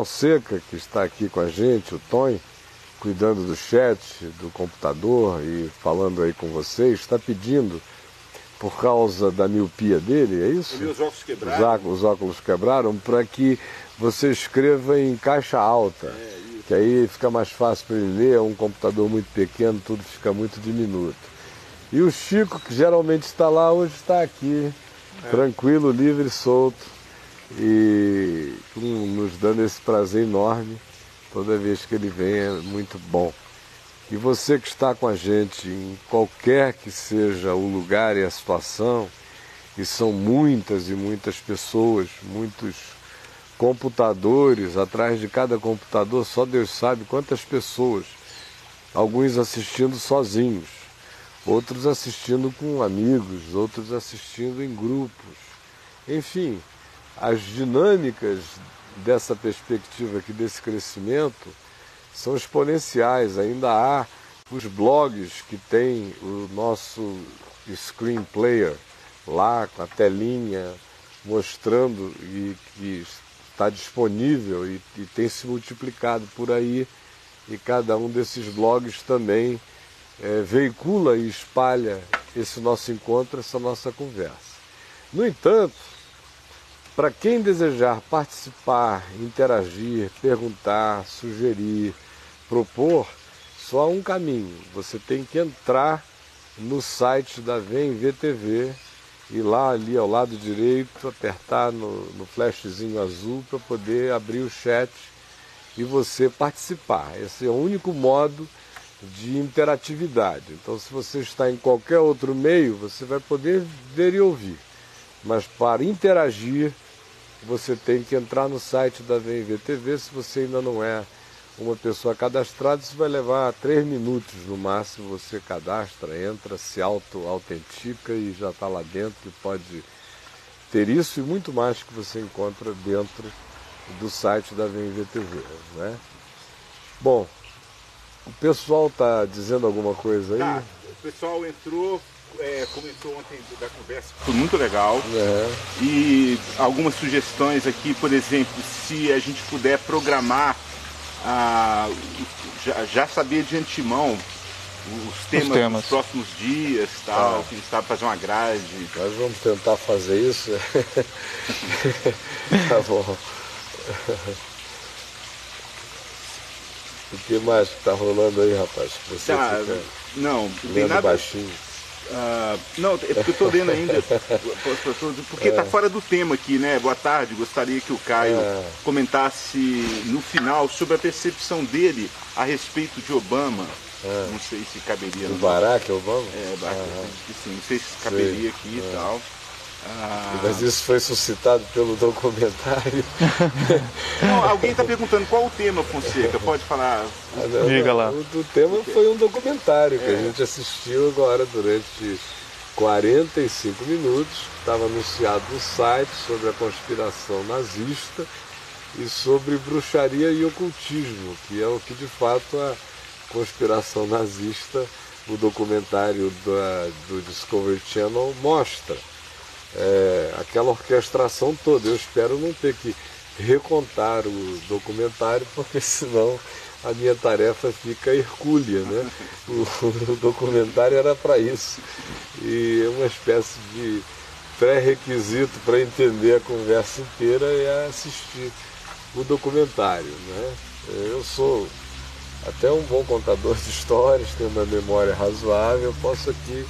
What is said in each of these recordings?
Fonseca, que está aqui com a gente, o Tony, cuidando do chat, do computador e falando aí com vocês, está pedindo, por causa da miopia dele, é isso? E os óculos quebraram. Os óculos quebraram, para que você escreva em caixa alta. É, que aí fica mais fácil para ele ler, é um computador muito pequeno, tudo fica muito diminuto. E o Chico, que geralmente está lá, hoje está aqui, é. tranquilo, livre, solto, e nos dando esse prazer enorme Toda vez que ele vem é muito bom. E você que está com a gente em qualquer que seja o lugar e a situação, e são muitas e muitas pessoas, muitos computadores, atrás de cada computador, só Deus sabe quantas pessoas. Alguns assistindo sozinhos, outros assistindo com amigos, outros assistindo em grupos. Enfim, as dinâmicas dessa perspectiva aqui, desse crescimento, são exponenciais. Ainda há os blogs que tem o nosso screen player lá com a telinha mostrando e que está disponível e, e tem se multiplicado por aí e cada um desses blogs também é, veicula e espalha esse nosso encontro, essa nossa conversa. No entanto, para quem desejar participar, interagir, perguntar, sugerir, propor, só há um caminho. Você tem que entrar no site da Vem VTV e lá ali ao lado direito apertar no, no flashzinho azul para poder abrir o chat e você participar. Esse é o único modo de interatividade. Então, se você está em qualquer outro meio, você vai poder ver e ouvir. Mas para interagir, você tem que entrar no site da VMVTV. Se você ainda não é uma pessoa cadastrada, isso vai levar três minutos no máximo. Você cadastra, entra, se auto-autentica e já está lá dentro e pode ter isso e muito mais que você encontra dentro do site da VMVTV. Né? Bom, o pessoal está dizendo alguma coisa aí? Tá, o pessoal entrou, é, comentou ontem da conversa, foi muito legal. É. E algumas sugestões aqui, por exemplo, se a gente puder programar, ah, já, já saber de antemão os temas, os temas. dos próximos dias, tal, ah. quem sabe fazer uma grade. Nós vamos tentar fazer isso. tá bom. O que mais que tá rolando aí, rapaz? Você tá, não, tem nada, baixinho. Uh, não, é porque eu estou lendo ainda, porque está é. fora do tema aqui, né? Boa tarde, gostaria que o Caio é. comentasse no final sobre a percepção dele a respeito de Obama. É. Não sei se caberia. Do Barack Obama? É, Barack, sim, não sei se caberia aqui e é. tal. Ah. Mas isso foi suscitado pelo documentário. Não, alguém está perguntando qual o tema, Fonseca? Pode falar? Ah, não, Diga lá. O, o, tema foi um documentário que é. a gente assistiu agora durante 45 minutos, que estava anunciado no site sobre a conspiração nazista e sobre bruxaria e ocultismo, que é o que de fato a conspiração nazista, o documentário da, do Discovery Channel mostra é, aquela orquestração toda. Eu espero não ter que recontar o documentário, porque senão a minha tarefa fica hercúlea, né? O, o documentário era para isso. E é uma espécie de pré-requisito para entender a conversa inteira é assistir o documentário, né? Eu sou até um bom contador de histórias, tenho uma memória razoável, posso aqui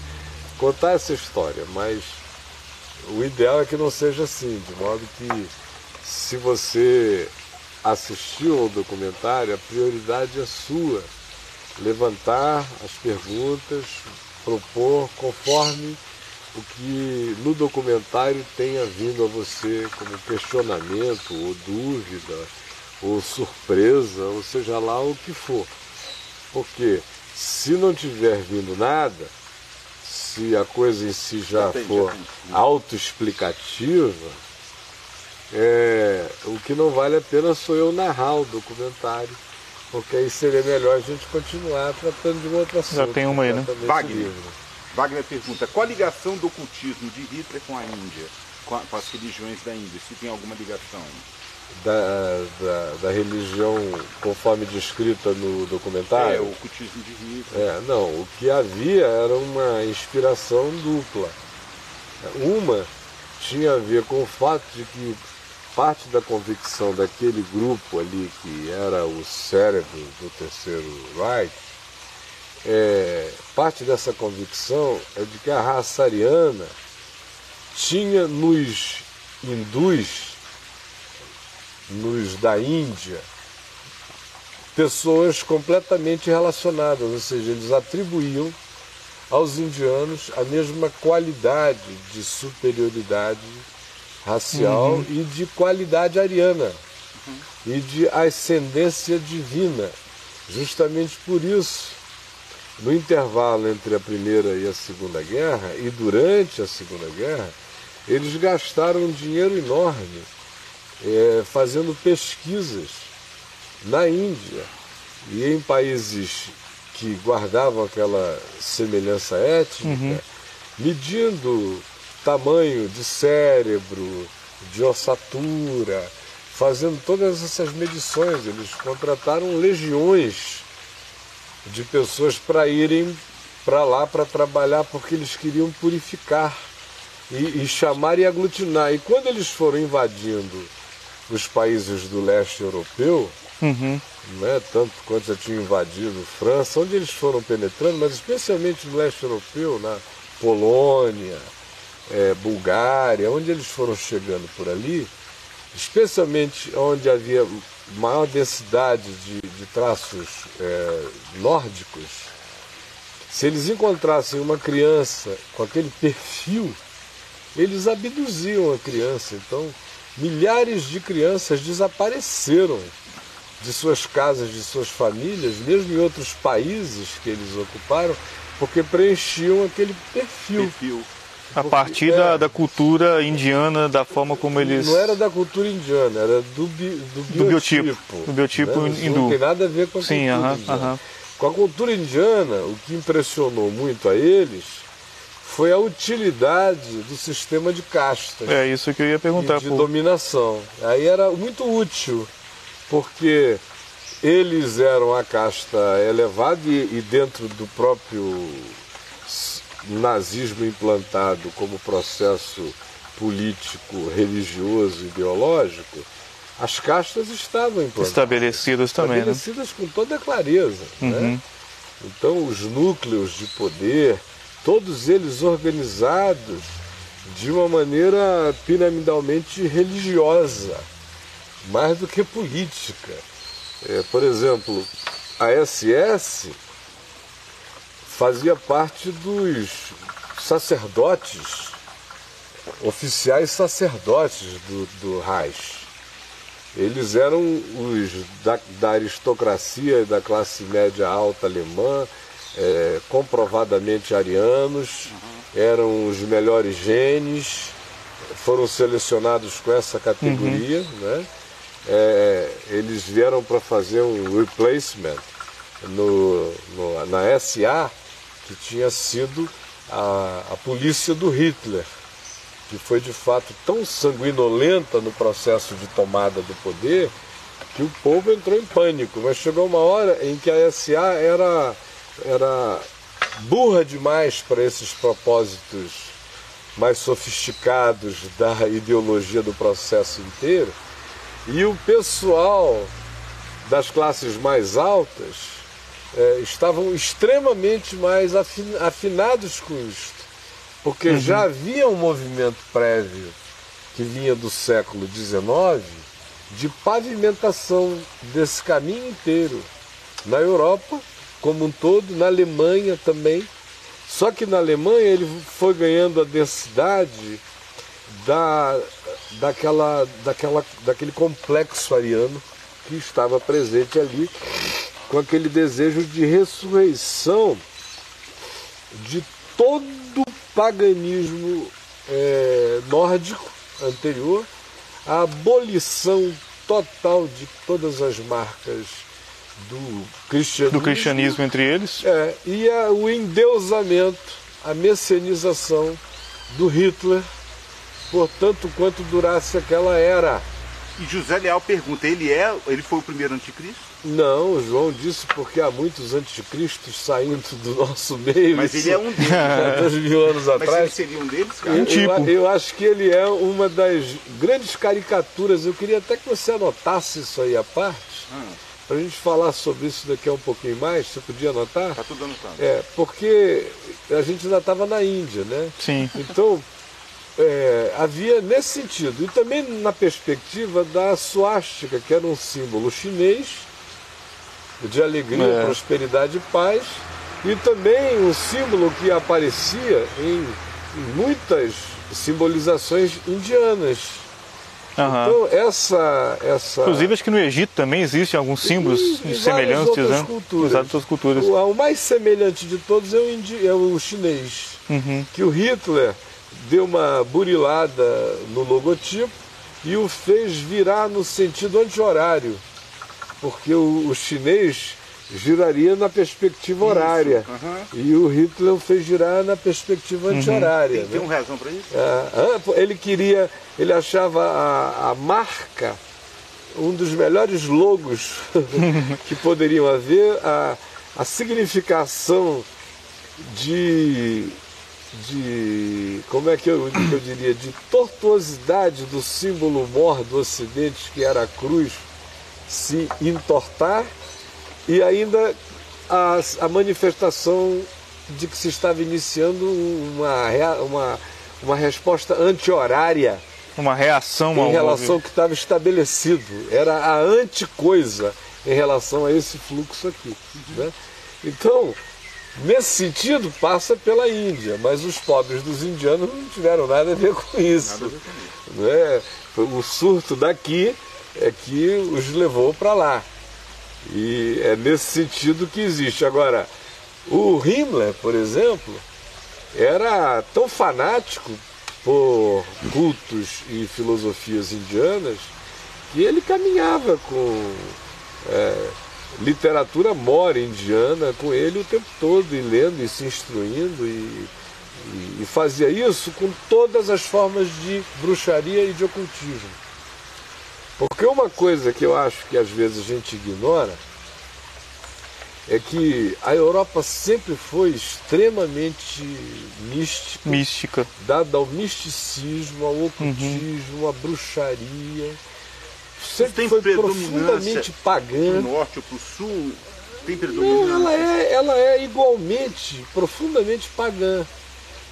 contar essa história, mas o ideal é que não seja assim, de modo que se você assistiu ao documentário, a prioridade é sua. Levantar as perguntas, propor conforme o que no documentário tenha vindo a você como questionamento, ou dúvida, ou surpresa, ou seja lá o que for. Porque se não tiver vindo nada, se a coisa em si já for autoexplicativa, é, o que não vale a pena sou eu narrar o documentário, porque aí seria melhor a gente continuar tratando de um outro assunto. Já tem uma aí, né? Wagner. Wagner pergunta, qual a ligação do ocultismo de Hitler com a Índia, com, a, com as religiões da Índia, se tem alguma ligação? Da, da, da, religião conforme descrita no documentário. É, o cultismo de rico. É, não, o que havia era uma inspiração dupla. Uma tinha a ver com o fato de que parte da convicção daquele grupo ali, que era o cérebro do terceiro Reich, é, parte dessa convicção é de que a raça ariana tinha nos hindus, nos da Índia, pessoas completamente relacionadas, ou seja, eles atribuíam aos indianos a mesma qualidade de superioridade racial uhum. e de qualidade ariana uhum. e de ascendência divina. Justamente por isso, no intervalo entre a Primeira e a Segunda Guerra e durante a Segunda Guerra, eles gastaram um dinheiro enorme é, fazendo pesquisas na Índia e em países que guardavam aquela semelhança étnica, uhum. medindo tamanho de cérebro, de ossatura, fazendo todas essas medições. Eles contrataram legiões de pessoas para irem para lá para trabalhar porque eles queriam purificar e, e, chamar e aglutinar. E quando eles foram invadindo os países do leste europeu, uhum. né, tanto quanto já tinham invadido França, onde eles foram penetrando, mas especialmente no leste europeu, na Polônia, é, Bulgária, onde eles foram chegando por ali, especialmente onde havia maior densidade de, de traços é, nórdicos, se eles encontrassem uma criança com aquele perfil, eles abduziam a criança. Então, milhares de crianças desapareceram de suas casas, de suas famílias, mesmo em outros países que eles ocuparam, porque preenchiam aquele perfil. perfil. A partir da, é, da, cultura indiana, da forma como eles. Não era da cultura indiana, era do, bi, do, do biotipo. Do biotipo né? hindu. Não tem nada a ver com a Sim, cultura uh -huh, indiana. Uh -huh. Com a cultura indiana, o que impressionou muito a eles foi a utilidade do sistema de castas. É isso que eu ia perguntar. de dominação. Aí era muito útil, porque eles eram a casta elevada e, e dentro do próprio nazismo implantado como processo político, religioso, ideológico, as castas estavam implantadas. Estabelecidas também, né? Estabelecidas né? com toda clareza. Né? Uhum. Né? Então, os núcleos de poder, todos eles organizados de uma maneira piramidalmente religiosa, mais do que política. É, por exemplo, a SS fazia parte dos sacerdotes, oficiais sacerdotes do, do Reich. Eles eram os da, da aristocracia e da classe média alta alemã, é, comprovadamente arianos, eram os melhores genes, foram selecionados com essa categoria. Uhum. Né? É, eles vieram para fazer um replacement no, no, na SA que tinha sido a, a polícia do Hitler, que foi de fato tão sanguinolenta no processo de tomada do poder que o povo entrou em pânico. Mas chegou uma hora em que a SA era, era burra demais para esses propósitos mais sofisticados da ideologia do processo inteiro, e o pessoal das classes mais altas é, estavam extremamente mais afin, afinados com isto, porque uhum. já havia um movimento prévio que vinha do século XIX de pavimentação desse caminho inteiro na Europa como um todo, na Alemanha também. Só que na Alemanha ele foi ganhando a densidade da, daquela, daquela, daquele complexo ariano que estava presente ali com aquele desejo de ressurreição de todo o paganismo é, nórdico anterior, a abolição total de todas as marcas do cristianismo, do cristianismo entre eles, é, e a, o endeusamento, a messianização do Hitler, por tanto quanto durasse aquela era. E José Leal pergunta, ele é, ele foi o primeiro anticristo? Não, o João disse porque há muitos anticristos saindo do nosso meio. Mas ele é um deles. Há dois mil anos Mas atrás. ele seria um deles, cara? Eu, tipo. eu, eu acho que ele é uma das grandes caricaturas. Eu queria até que você anotasse isso aí à parte, Ah, para a gente falar sobre isso daqui a um pouquinho mais. Você podia anotar? tá tudo anotado. É, porque a gente ainda estava na Índia, né? Sim. Então, é, havia nesse sentido. E também na perspectiva da suástica, que era um símbolo chinês de alegria, É. prosperidade e paz. E também um símbolo que aparecia em, em muitas simbolizações indianas. Aham. Então, essa. essa Inclusive, acho que no Egito também existem alguns símbolos E- e semelhantes, outras né? culturas. Outras culturas. o, o mais semelhante de todos é o, indi- é o chinês. Uhum. que o Hitler deu uma burilada no logotipo e o fez virar no sentido anti-horário, porque o, o chinês giraria na perspectiva horária aham. e o Hitler fez girar na perspectiva anti-horária. Tem, tem né? um razão para isso? Ah, ele queria, ele achava a, a marca um dos melhores logos que poderiam haver, a, a significação de, de como é que eu, que eu diria, de tortuosidade do símbolo mor do Ocidente, que era a cruz, se entortar, e ainda a, a manifestação de que se estava iniciando uma, uma, uma resposta anti-horária Uma reação em ao relação ao que estava estabelecido. Era a anticoisa em relação a esse fluxo aqui. né? Então, nesse sentido, passa pela Índia, mas os pobres dos indianos não tiveram nada a ver com isso. né? O surto daqui é que os levou para lá. E é nesse sentido que existe. Agora, o Himmler, por exemplo, era tão fanático por cultos e filosofias indianas que ele caminhava com é, literatura mora indiana com ele o tempo todo, e lendo e se instruindo, e, e- e fazia isso com todas as formas de bruxaria e de ocultismo. Porque uma coisa que eu acho que às vezes a gente ignora é que a Europa sempre foi extremamente mística, mística. dada ao misticismo, ao ocultismo, à bruxaria. Sempre Tem foi profundamente Pro pagã. norte ou pro sul, tem Não, predominância? ela é, ela é igualmente, profundamente pagã.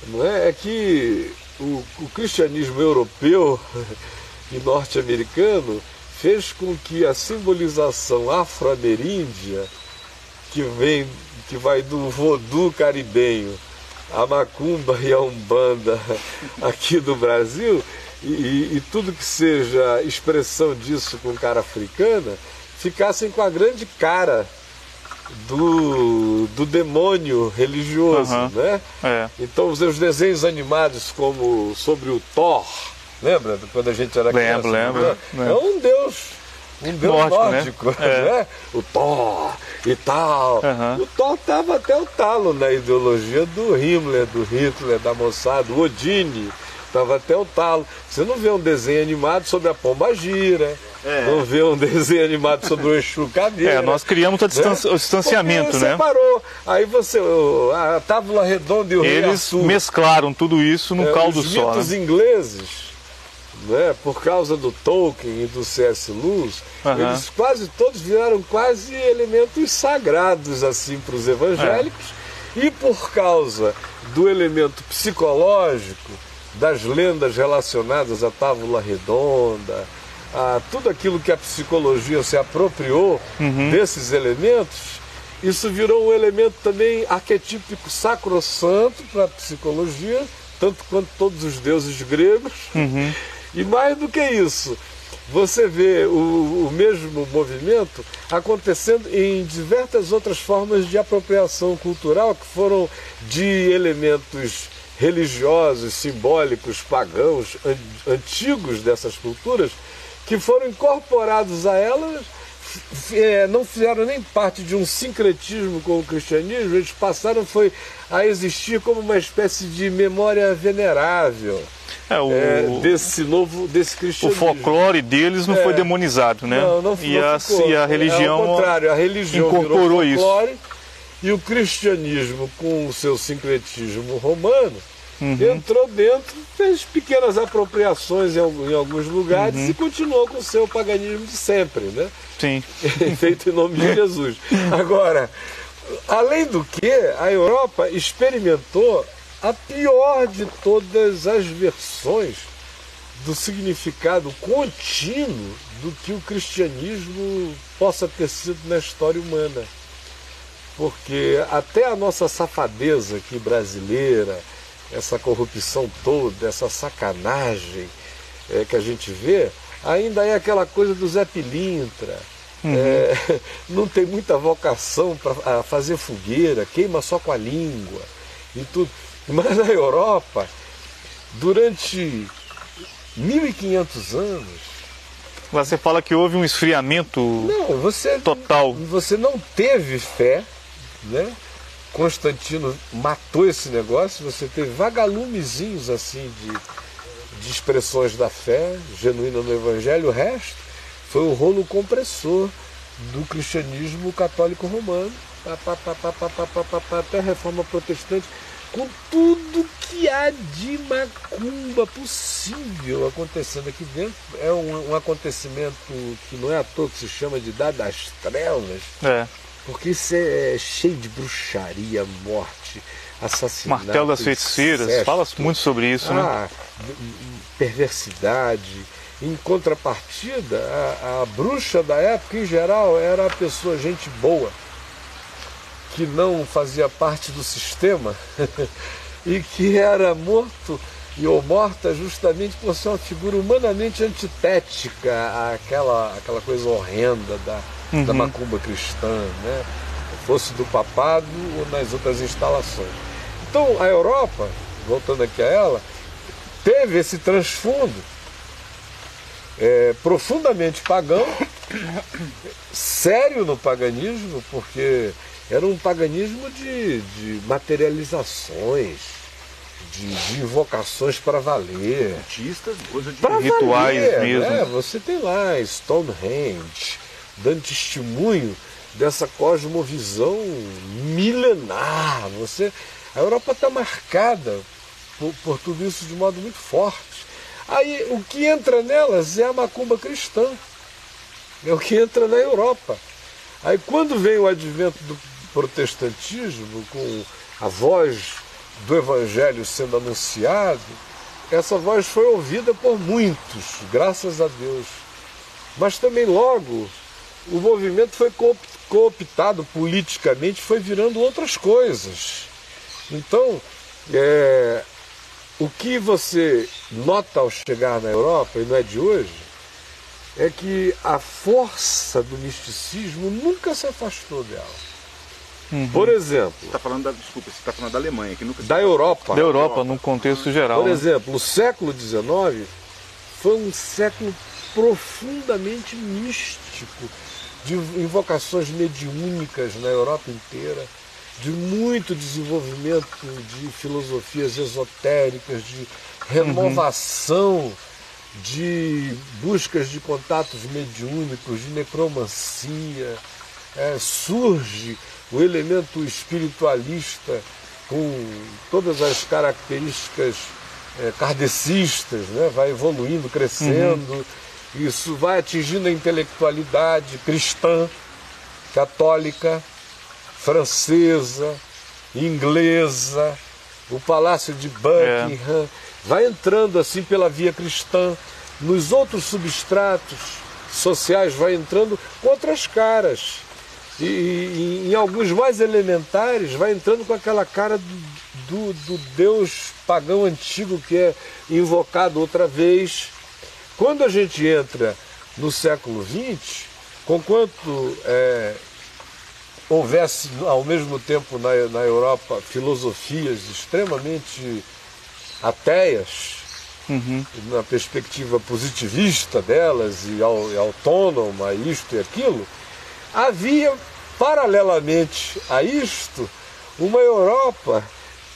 Não é? É que o, o cristianismo europeu e norte-americano fez com que a simbolização afro-ameríndia, que vem, que vai do vodu caribenho, a macumba e a umbanda aqui do Brasil, e, e- tudo que seja expressão disso com cara africana, ficassem com a grande cara do, do demônio religioso, Aham. né? É. Então os os desenhos animados como sobre o Thor, lembra quando a gente era criança? Lembro, lembro, né? lembro. É um deus, um deus Nórdico, né? nórdico, É. né? O Thor e tal. Aham. O Thor estava até o talo na ideologia do Himmler, do Hitler, da moçada, o Odine. Estava até o talo. Você não vê um desenho animado sobre a pomba gira, É. não vê um desenho animado sobre o Exu Cadeira. É, nós criamos o distan- o distanciamento, Porque né? Separou. Aí você, o- a tábula redonda e o rei Eles mesclaram tudo isso num É, caldo os só. mitos Né? ingleses, né, por causa do Tolkien e do C.S. Lewis, Aham. eles quase todos viraram quase elementos sagrados assim para os evangélicos É. e por causa do elemento psicológico das lendas relacionadas à tábula redonda, a tudo aquilo que a psicologia se apropriou Uhum. desses elementos, isso virou um elemento também arquetípico sacrossanto para a psicologia, tanto quanto todos os deuses gregos. Uhum. E mais do que isso, você vê o, o mesmo movimento acontecendo em diversas outras formas de apropriação cultural que foram de elementos religiosos, simbólicos, pagãos, an- antigos dessas culturas, que foram incorporados a elas, é, não fizeram nem parte de um sincretismo com o cristianismo, eles passaram foi a existir como uma espécie de memória venerável. É, o, é, desse novo, desse cristianismo. O folclore deles não é, foi demonizado, né? Não, não, e, a, e a religião. É, ao contrário, a religião incorporou folclore, isso. E o cristianismo, com o seu sincretismo romano, uhum. entrou dentro, fez pequenas apropriações em, em alguns lugares uhum. e continuou com o seu paganismo de sempre, né? Sim. Feito em nome de Jesus. Agora, além do que, a Europa experimentou a pior de todas as versões do significado contínuo do que o cristianismo possa ter sido na história humana. Porque até a nossa safadeza aqui brasileira, essa corrupção toda, essa sacanagem é, que a gente vê, ainda é aquela coisa do Zé Pilintra. Uhum. É, não tem muita vocação para fazer fogueira, queima só com a língua e tudo. Mas na Europa, durante 1500 anos. Você fala que houve um esfriamento não, você, total. Você não teve fé, né? Constantino matou esse negócio, você teve vagalumezinhos assim de, de expressões da fé genuína no Evangelho, o resto foi o rolo compressor do cristianismo católico romano, pá, pá, pá, até a reforma protestante com tudo que há de macumba possível acontecendo aqui dentro. É um, um acontecimento que não é à toa que se chama de Idade das Trevas, é. porque isso é cheio de bruxaria, morte, assassinato. Martelo das feiticeiras, fala muito sobre isso, né? ah, né? Perversidade. Em contrapartida, a, a bruxa da época, em geral, era a pessoa, gente boa que não fazia parte do sistema e que era morto e ou morta justamente por ser uma figura humanamente antitética àquela, àquela coisa horrenda da, uhum. da macumba cristã, né? fosse do papado ou nas outras instalações. Então a Europa, voltando aqui a ela, teve esse transfundo é, profundamente pagão, sério no paganismo, porque era um paganismo de, de materializações, de, de, invocações para valer. Artistas, coisa de rituais valer, mesmo. Né? Você tem lá Stonehenge, dando testemunho dessa cosmovisão milenar. Você, a Europa está marcada por, por tudo isso de modo muito forte. Aí o que entra nelas é a macumba cristã. É o que entra na Europa. Aí quando vem o advento do, protestantismo, com a voz do Evangelho sendo anunciado, essa voz foi ouvida por muitos, graças a Deus. Mas também logo o movimento foi cooptado politicamente, foi virando outras coisas. Então, é, o que você nota ao chegar na Europa, e não é de hoje, é que a força do misticismo nunca se afastou dela. Uhum. Por exemplo. Você está falando da. Desculpa, você está falando da Alemanha, que nunca. Da Europa. Da Europa, num contexto geral. Por né? exemplo, o século XIX foi um século profundamente místico, de invocações mediúnicas na Europa inteira, de muito desenvolvimento de filosofias esotéricas, de renovação uhum. de buscas de contatos mediúnicos, de necromancia. É, surge o elemento espiritualista com todas as características é, kardecistas, né? vai evoluindo, crescendo, uhum. isso vai atingindo a intelectualidade cristã, católica, francesa, inglesa, o Palácio de Buckingham, é. vai entrando assim pela via cristã, nos outros substratos sociais vai entrando com outras caras e, e, em alguns mais elementares vai entrando com aquela cara do, do, do, Deus pagão antigo que é invocado outra vez. Quando a gente entra no século XX, conquanto é, houvesse ao mesmo tempo na, na Europa filosofias extremamente ateias, uhum. na perspectiva positivista delas e, e autônoma, isto e aquilo, Havia, paralelamente a isto, uma Europa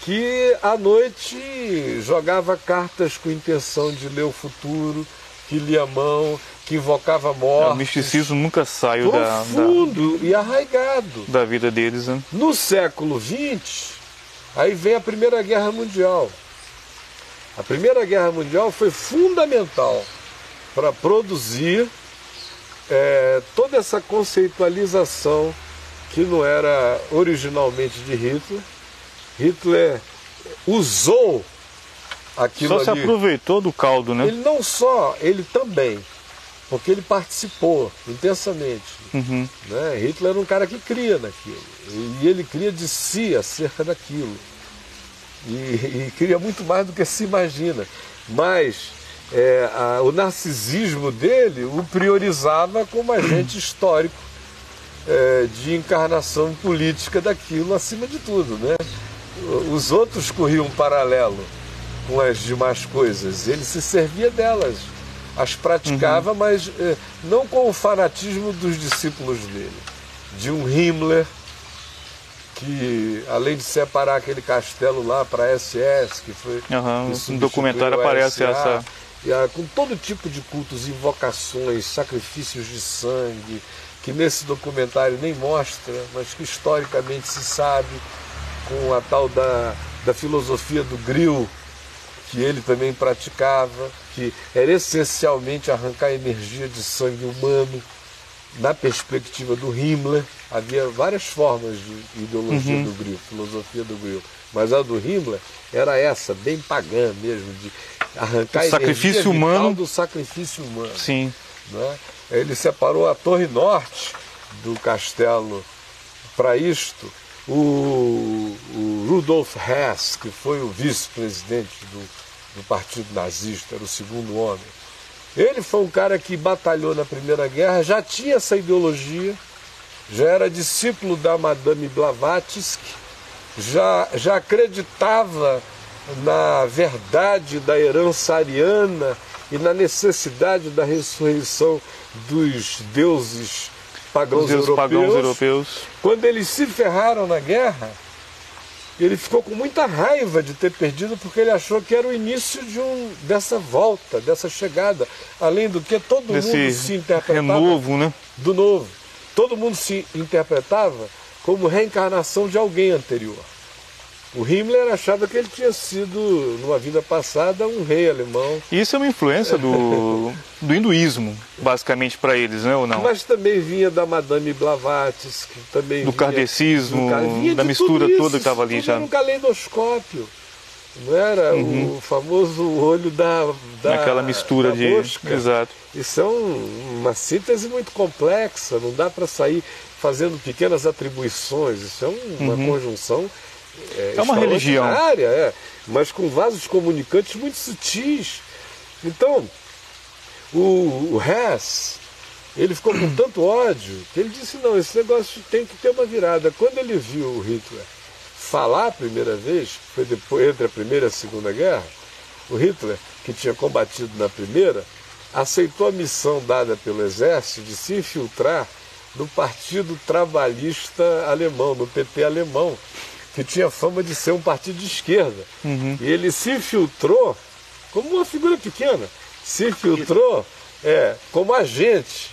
que à noite jogava cartas com intenção de ler o futuro, que lia mão, que invocava morte. É, o misticismo nunca saiu profundo da, da, e arraigado da vida deles. Né? No século XX, aí vem a Primeira Guerra Mundial. A Primeira Guerra Mundial foi fundamental para produzir é, toda essa conceitualização que não era originalmente de Hitler, Hitler usou aquilo Só se aproveitou do caldo, né? Ele não só, ele também, porque ele participou intensamente. Uhum. Né? Hitler era um cara que cria naquilo, e ele cria de si acerca daquilo. E, e cria muito mais do que se imagina. Mas é, a, o narcisismo dele o priorizava como agente histórico é, de encarnação política daquilo acima de tudo. Né? os outros corriam paralelo com as demais coisas, ele se servia delas, as praticava, uhum. mas eh, não com o fanatismo dos discípulos dele, de um Himmler que além de separar aquele castelo lá para a SS, que foi uhum, um documentário aparece essa com todo tipo de cultos, invocações, sacrifícios de sangue, que nesse documentário nem mostra, mas que historicamente se sabe com a tal da, da filosofia do grill, que ele também praticava, que era essencialmente arrancar energia de sangue humano. Na perspectiva do Himmler, havia várias formas de ideologia uhum. do grill, filosofia do grill. Mas a do Himmler era essa, bem pagã mesmo, de arrancar o sacrifício humano do sacrifício humano. Sim. Né? Ele separou a torre norte do castelo. Para isto o, o Rudolf Hess, que foi o vice-presidente do, do Partido Nazista, era o segundo homem, ele foi um cara que batalhou na Primeira Guerra, já tinha essa ideologia, já era discípulo da Madame Blavatsky, já, já acreditava na verdade da herança ariana e na necessidade da ressurreição dos deuses pagãos, europeus, pagãos europeus. Quando eles se ferraram na guerra, ele ficou com muita raiva de ter perdido porque ele achou que era o início de um, dessa volta, dessa chegada. Além do que todo Desse mundo se interpretava renovo, né? do novo. Todo mundo se interpretava como reencarnação de alguém anterior. O Himmler achava que ele tinha sido, numa vida passada, um rei alemão. Isso é uma influência do, do hinduísmo, basicamente, para eles, né, ou não? Mas também vinha da Madame Blavatsky, também do kardecismo, da mistura toda que estava ali já. Era um caleidoscópio. Não era uhum. o famoso olho da, da aquela mistura da de mosca. exato. Isso é um, uma síntese muito complexa, não dá para sair fazendo pequenas atribuições, isso é uma uhum. conjunção é, é uma religião. É, mas com vasos comunicantes muito sutis. Então, o, o Hess, ele ficou com tanto ódio que ele disse, não, esse negócio tem que ter uma virada. Quando ele viu o Hitler falar a primeira vez, foi depois entre a primeira e a segunda guerra, o Hitler, que tinha combatido na primeira, aceitou a missão dada pelo exército de se infiltrar no Partido Trabalhista Alemão, no PT alemão, que tinha fama de ser um partido de esquerda. Uhum. E ele se infiltrou como uma figura pequena, se infiltrou é, como agente.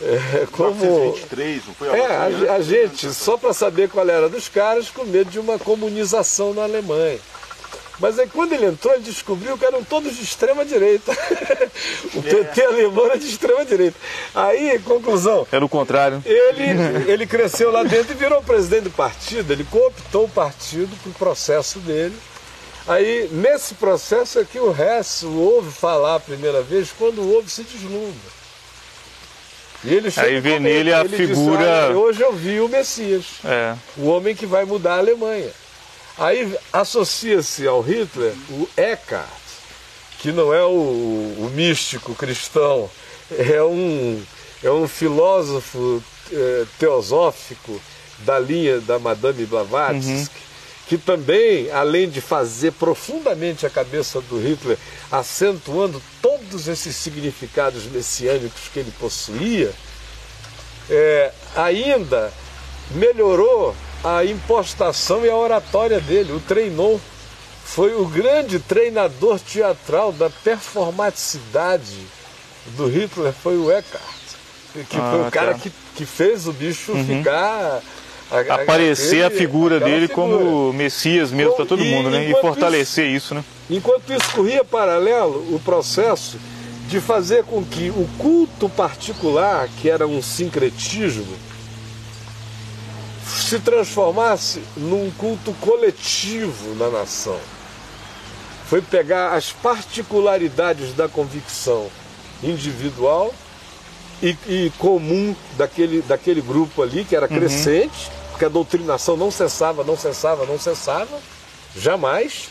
É, como 1923, não foi é, a, agente, só para saber qual era dos caras, com medo de uma comunização na Alemanha. Mas aí quando ele entrou, ele descobriu que eram todos de extrema direita. o PT é. alemão era de extrema direita. Aí, conclusão. Era o contrário. Ele, ele cresceu lá dentro e virou presidente do partido, ele cooptou o partido para o processo dele. Aí, nesse processo é que o Hess ouve falar a primeira vez, quando o ouve se deslumbra. E ele Aí vê nele a figura. Disse, hoje eu vi o Messias, é. o homem que vai mudar a Alemanha. Aí associa-se ao Hitler o Eckhart, que não é o, o místico cristão, é um, é um filósofo é, teosófico da linha da Madame Blavatsky, uhum. que também, além de fazer profundamente a cabeça do Hitler, acentuando todos esses significados messiânicos que ele possuía, é, ainda melhorou a impostação e a oratória dele, o treinou. Foi o grande treinador teatral da performaticidade do Hitler, foi o Eckhart, que ah, foi o cara tá. que, que fez o bicho uhum. ficar a, aparecer a, a figura dele figura. como Messias mesmo para todo e, mundo, né? E fortalecer isso, isso, né? Enquanto isso corria paralelo o processo de fazer com que o culto particular, que era um sincretismo, se transformasse num culto coletivo na nação. Foi pegar as particularidades da convicção individual e, e comum daquele, daquele grupo ali, que era uhum. crescente, porque a doutrinação não cessava, não cessava, não cessava, jamais.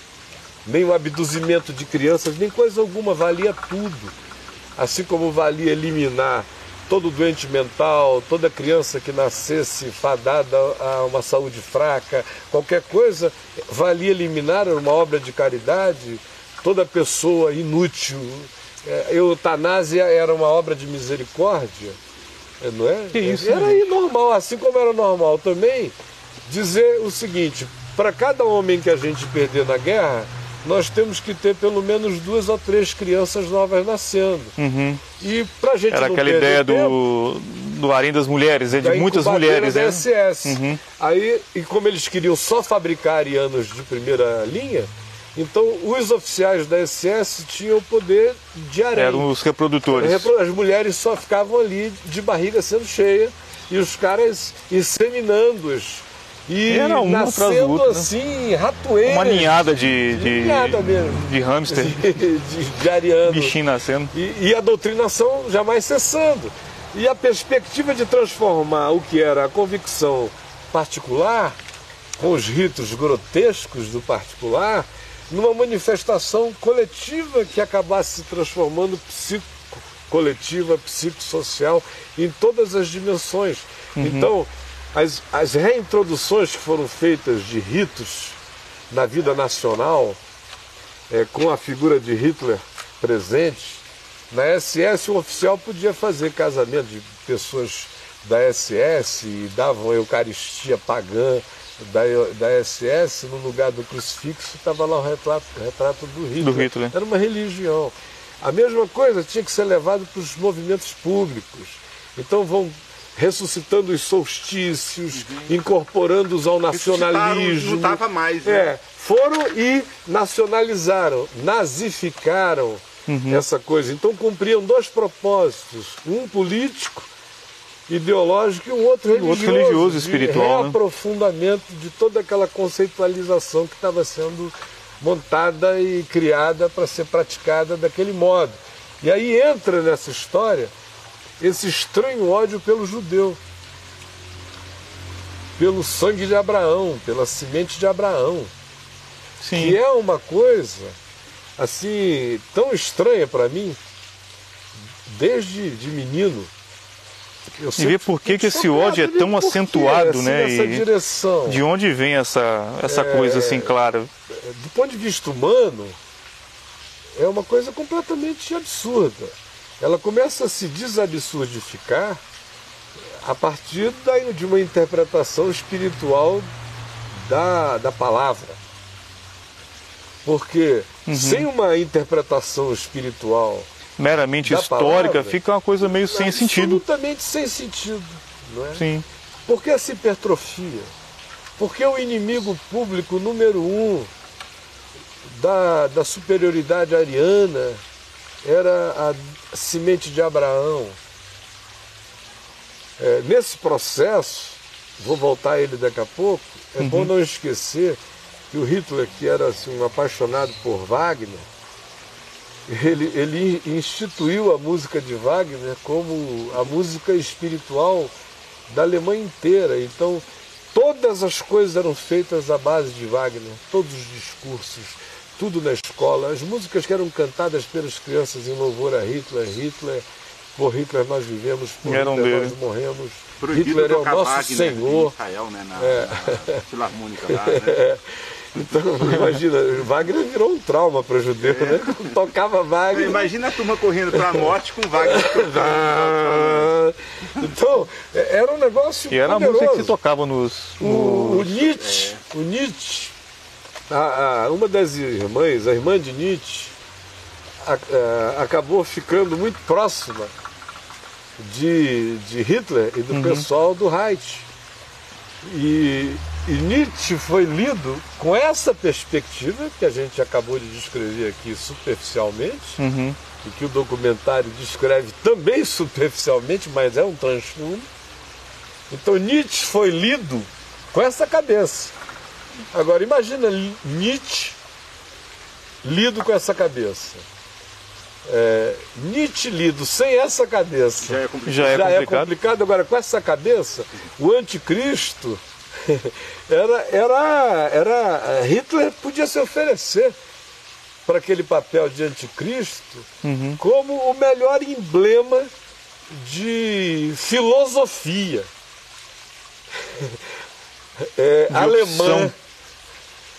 Nem o abduzimento de crianças, nem coisa alguma, valia tudo. Assim como valia eliminar todo doente mental, toda criança que nascesse fadada a uma saúde fraca, qualquer coisa, valia eliminar, uma obra de caridade, toda pessoa inútil. É, eutanásia era uma obra de misericórdia é, não é? Que isso, era né? normal, assim como era normal também dizer o seguinte: para cada homem que a gente perder na guerra, nós temos que ter pelo menos duas ou três crianças novas nascendo. Uhum. E para gente Era aquela ideia do, do harim das mulheres, é de muitas mulheres, né? SS. Uhum. Aí, e como eles queriam só fabricar arianos de primeira linha, então, os oficiais da SS tinham o poder de harém. Eram os reprodutores. As mulheres só ficavam ali de barriga sendo cheia e os caras inseminando-os. E Era nascendo outra, né? assim, ratoeiras. Uma ninhada de, de, ninhada mesmo. de hamster. De, de, de ariano. Bichinho nascendo. E, e a doutrinação jamais cessando. E a perspectiva de transformar o que era a convicção particular, com os ritos grotescos do particular, numa manifestação coletiva que acabasse se transformando psico coletiva, psicossocial, em todas as dimensões. Uhum. Então, as, as reintroduções que foram feitas de ritos na vida nacional, é, com a figura de Hitler presente, na SS um oficial podia fazer casamento de pessoas da SS e davam eucaristia pagã da, da SS, no lugar do crucifixo, estava lá o retrato, retrato do Hitler. do Hitler. Era uma religião. A mesma coisa tinha que ser levado para os movimentos públicos. Então vão ressuscitando os solstícios, uhum. incorporando-os ao nacionalismo. Não mais, né? É, foram e nacionalizaram, nazificaram uhum. essa coisa. Então cumpriam dois propósitos: um político ideológico e um outro religioso, outro religioso espiritual, de reaprofundamento né? de toda aquela conceitualização que estava sendo montada e criada para ser praticada daquele modo. E aí entra nessa história esse estranho ódio pelo judeu, pelo sangue de Abraão, pela semente de Abraão, Sim. que é uma coisa assim tão estranha para mim desde de menino e ver por que, que esse ódio é tão acentuado, assim, né? E direção. De onde vem essa, essa é, coisa assim clara? Do ponto de vista humano, é uma coisa completamente absurda. Ela começa a se desabsurdificar a partir de uma interpretação espiritual da, da palavra. Porque uhum. sem uma interpretação espiritual meramente histórica, palavra, fica uma coisa meio sem sentido. Absolutamente sem sentido, não é? Sim. Por que essa hipertrofia? Porque o inimigo público número um da, da superioridade ariana era a semente de Abraão. É, nesse processo, vou voltar a ele daqui a pouco, é uhum. bom não esquecer que o Hitler, que era assim, um apaixonado por Wagner, ele, ele instituiu a música de Wagner como a música espiritual da Alemanha inteira. Então, todas as coisas eram feitas à base de Wagner, todos os discursos, tudo na escola, as músicas que eram cantadas pelas crianças em louvor a Hitler, Hitler, por Hitler nós vivemos, por Hitler dele. nós morremos. Proibido Hitler é o nosso Wagner Senhor. Israel, né, na, é. na Filarmônica lá, né? Então, imagina, Wagner virou um trauma para o judeu, é. né? Tocava Wagner. Imagina a turma correndo para a morte com Wagner. Então, é, era um negócio E era poderoso. a música que se tocava nos... O, nos... o Nietzsche, o Nietzsche a, a, uma das irmãs, a irmã de Nietzsche, a, acabou ficando muito próxima de, de Hitler e do uhum. pessoal do Reich. E, e, Nietzsche foi lido com essa perspectiva que a gente acabou de descrever aqui superficialmente, uhum. e que o documentário descreve também superficialmente, mas é um transfundo. Então Nietzsche foi lido com essa cabeça. Agora imagina Nietzsche lido com essa cabeça. É, Nietzsche lido sem essa cabeça já é complicado. Já é, já complicado. é complicado. Agora com essa cabeça, o anticristo era, era, era Hitler podia se oferecer para aquele papel de anticristo uhum. como o melhor emblema de filosofia é, alemã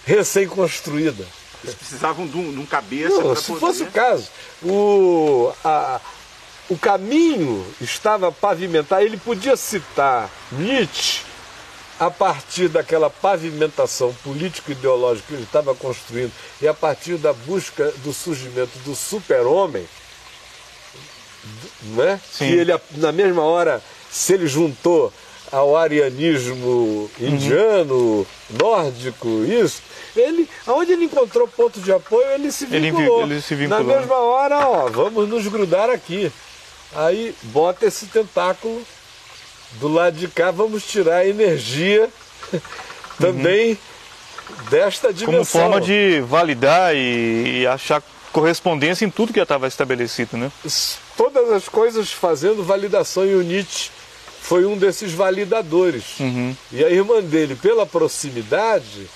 recém-construída. Eles precisavam de um, de um cabeça. Não, se fosse o caso, o, a, o caminho estava pavimentado. Ele podia citar Nietzsche a partir daquela pavimentação político-ideológica que ele estava construindo e a partir da busca do surgimento do super-homem, é? Sim. que ele, na mesma hora, se ele juntou ao arianismo indiano, uhum. nórdico, isso, ele, aonde ele encontrou ponto de apoio, ele se vinculou. Ele, ele se vinculou. Na mesma hora, ó, vamos nos grudar aqui. Aí bota esse tentáculo do lado de cá, vamos tirar a energia também uhum. desta dimensão. Como forma de validar e, e achar correspondência em tudo que já estava estabelecido, né? Todas as coisas fazendo validação e o Nietzsche foi um desses validadores. Uhum. E a irmã dele, pela proximidade,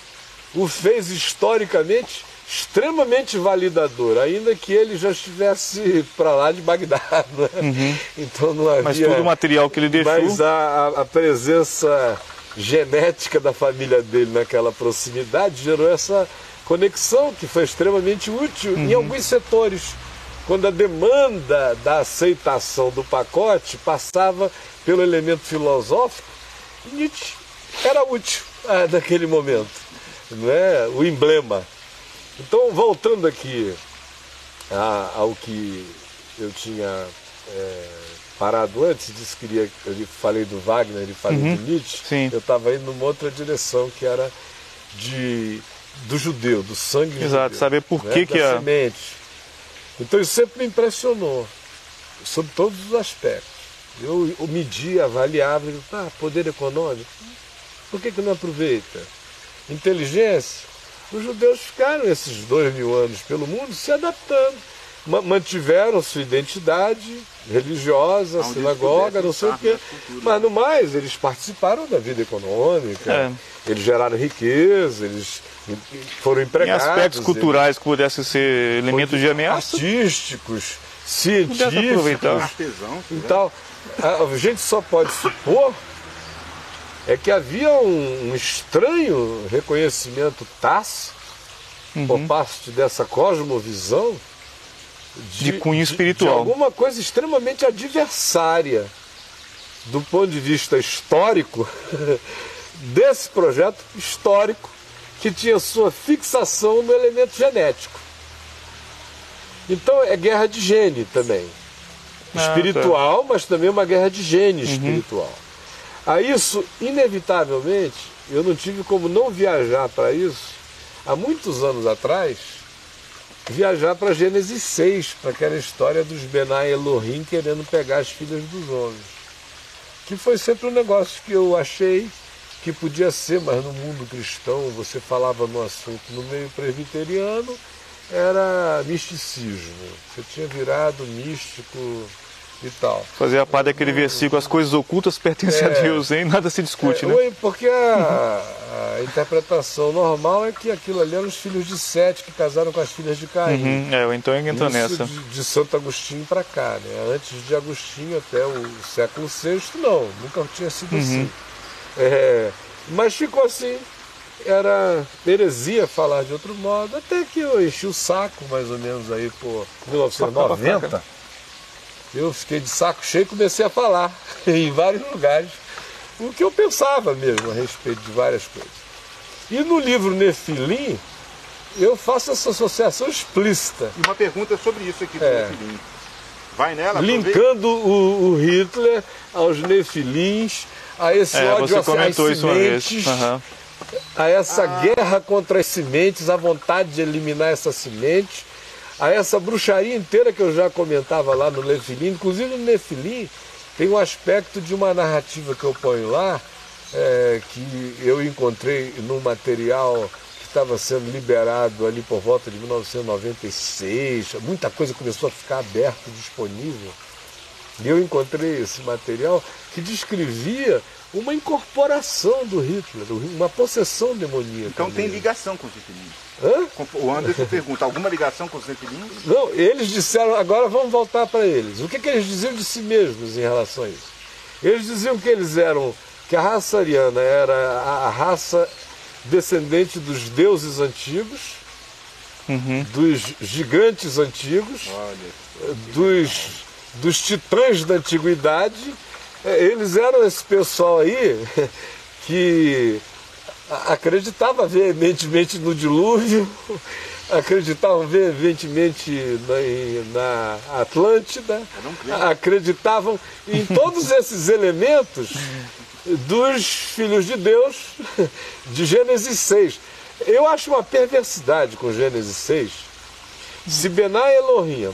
o fez historicamente extremamente validador, ainda que ele já estivesse para lá de Bagdá. Né? Uhum. Então não havia. Mas todo o material que ele deixou. Mas a, a presença genética da família dele naquela proximidade gerou essa conexão que foi extremamente útil uhum. em alguns setores. Quando a demanda da aceitação do pacote passava pelo elemento filosófico, Nietzsche era útil ah, naquele momento, não é? O emblema. Então, voltando aqui a, ao que eu tinha é, parado antes, disse que queria, eu falei do Wagner e falei Uhum. do Nietzsche, Sim. eu estava indo numa outra direção que era de do judeu, do sangue Exato, judeu, saber por né? que que a- semente. Então isso sempre me impressionou, sob todos os aspectos. Eu, eu media, avaliava, e, ah, poder econômico, por que, que não aproveita? Inteligência, os judeus ficaram esses dois mil anos pelo mundo se adaptando. Ma- Mantiveram sua identidade religiosa, Onde sinagoga, não sei o quê. Mas no mais, eles participaram da vida econômica, É. eles geraram riqueza, eles foram Em empregados. aspectos eles- culturais que pudessem ser elementos de ameaça. artísticos, científicos Artesão. e tal. A, a gente só pode supor é que havia um, um estranho reconhecimento tácito por Uhum. parte dessa cosmovisão De cunho espiritual. de alguma coisa extremamente adversária do ponto de vista histórico desse projeto histórico que tinha sua fixação no elemento genético. Então é guerra de gene também. Ah, espiritual, mas também uma guerra de gene espiritual. A isso, inevitavelmente, eu não tive como não viajar para isso, há muitos anos atrás, viajar para Gênesis 6, para aquela história dos Benai Elohim querendo pegar as filhas dos homens. Que foi sempre um negócio que eu achei que podia ser, mas no mundo cristão, você falava no assunto no meio presbiteriano, era misticismo. Você tinha virado místico e tal. Fazer a parte daquele versículo, as coisas ocultas pertencem a É. Deus, hein? Nada se discute, É, né? Porque a, a interpretação normal é que aquilo ali eram os filhos de Sete que casaram com as filhas de Caim. Uhum, é, então entra nessa. De, de Santo Agostinho para cá, né? Antes de Agostinho até o século VI, não, nunca tinha sido Uhum. assim. É, mas ficou assim. Era heresia falar de outro modo, até que eu enchi o saco mais ou menos aí por 1990. Eu fiquei de saco cheio e comecei a falar em vários lugares o que eu pensava mesmo a respeito de várias coisas. E no livro Nefilim, eu faço essa associação explícita. E uma pergunta sobre isso aqui do é. Nefilim. Vai nela? Linkando o, o, Hitler aos Nefilins, a esse é, ódio às sementes, uhum. a essa ah. guerra contra as sementes, a vontade de eliminar essas sementes, a essa bruxaria inteira que eu já comentava lá no Nefilim. Inclusive no Nefilim tem um aspecto de uma narrativa que eu ponho lá, é, que eu encontrei no material que estava sendo liberado ali por volta de 1996. Muita coisa começou a ficar aberta, disponível. E eu encontrei esse material que descrevia uma incorporação do Hitler, uma possessão demoníaca. Então tem ligação com os Zeppelins. O Anderson pergunta, alguma ligação com os Zeppelins? Não, eles disseram, agora vamos voltar para eles. O que, que eles diziam de si mesmos em relação a isso? Eles diziam que eles eram que a raça ariana era a, raça descendente dos deuses antigos, uhum. dos gigantes antigos, Olha. dos, dos titãs da antiguidade. É, eles eram esse pessoal aí que acreditava veementemente no dilúvio, acreditavam veementemente na, na Atlântida, acreditavam em todos esses elementos dos filhos de Deus de Gênesis 6. Eu acho uma perversidade com Gênesis 6. Se Benai Elohim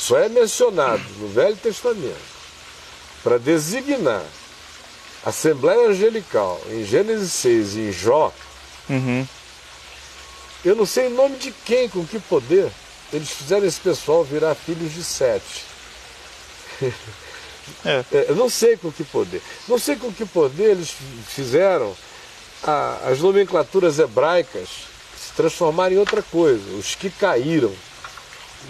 só é mencionado no Velho Testamento para designar a Assembleia Angelical em Gênesis 6 e em Jó, uhum. eu não sei em nome de quem, com que poder, eles fizeram esse pessoal virar filhos de Sete. É. é. Eu não sei com que poder. Não sei com que poder eles fizeram a, as nomenclaturas hebraicas se transformarem em outra coisa. Os que caíram,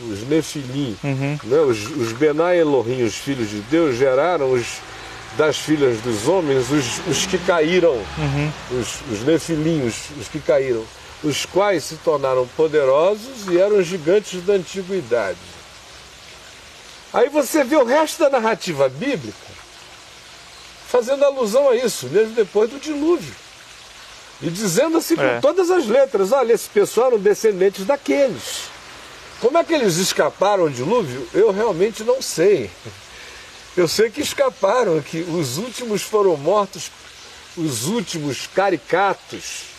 os Nefilim, uhum. né? os, os Benai Elohim, os filhos de Deus, geraram os, das filhas dos homens os, os que caíram, uhum. os, os Nefilim, os, os que caíram, os quais se tornaram poderosos e eram gigantes da antiguidade. Aí você vê o resto da narrativa bíblica fazendo alusão a isso, mesmo depois do dilúvio. E dizendo assim com é. todas as letras: olha, esse pessoal eram descendentes daqueles. Como é que eles escaparam do dilúvio? Eu realmente não sei. Eu sei que escaparam, que os últimos foram mortos, os últimos caricatos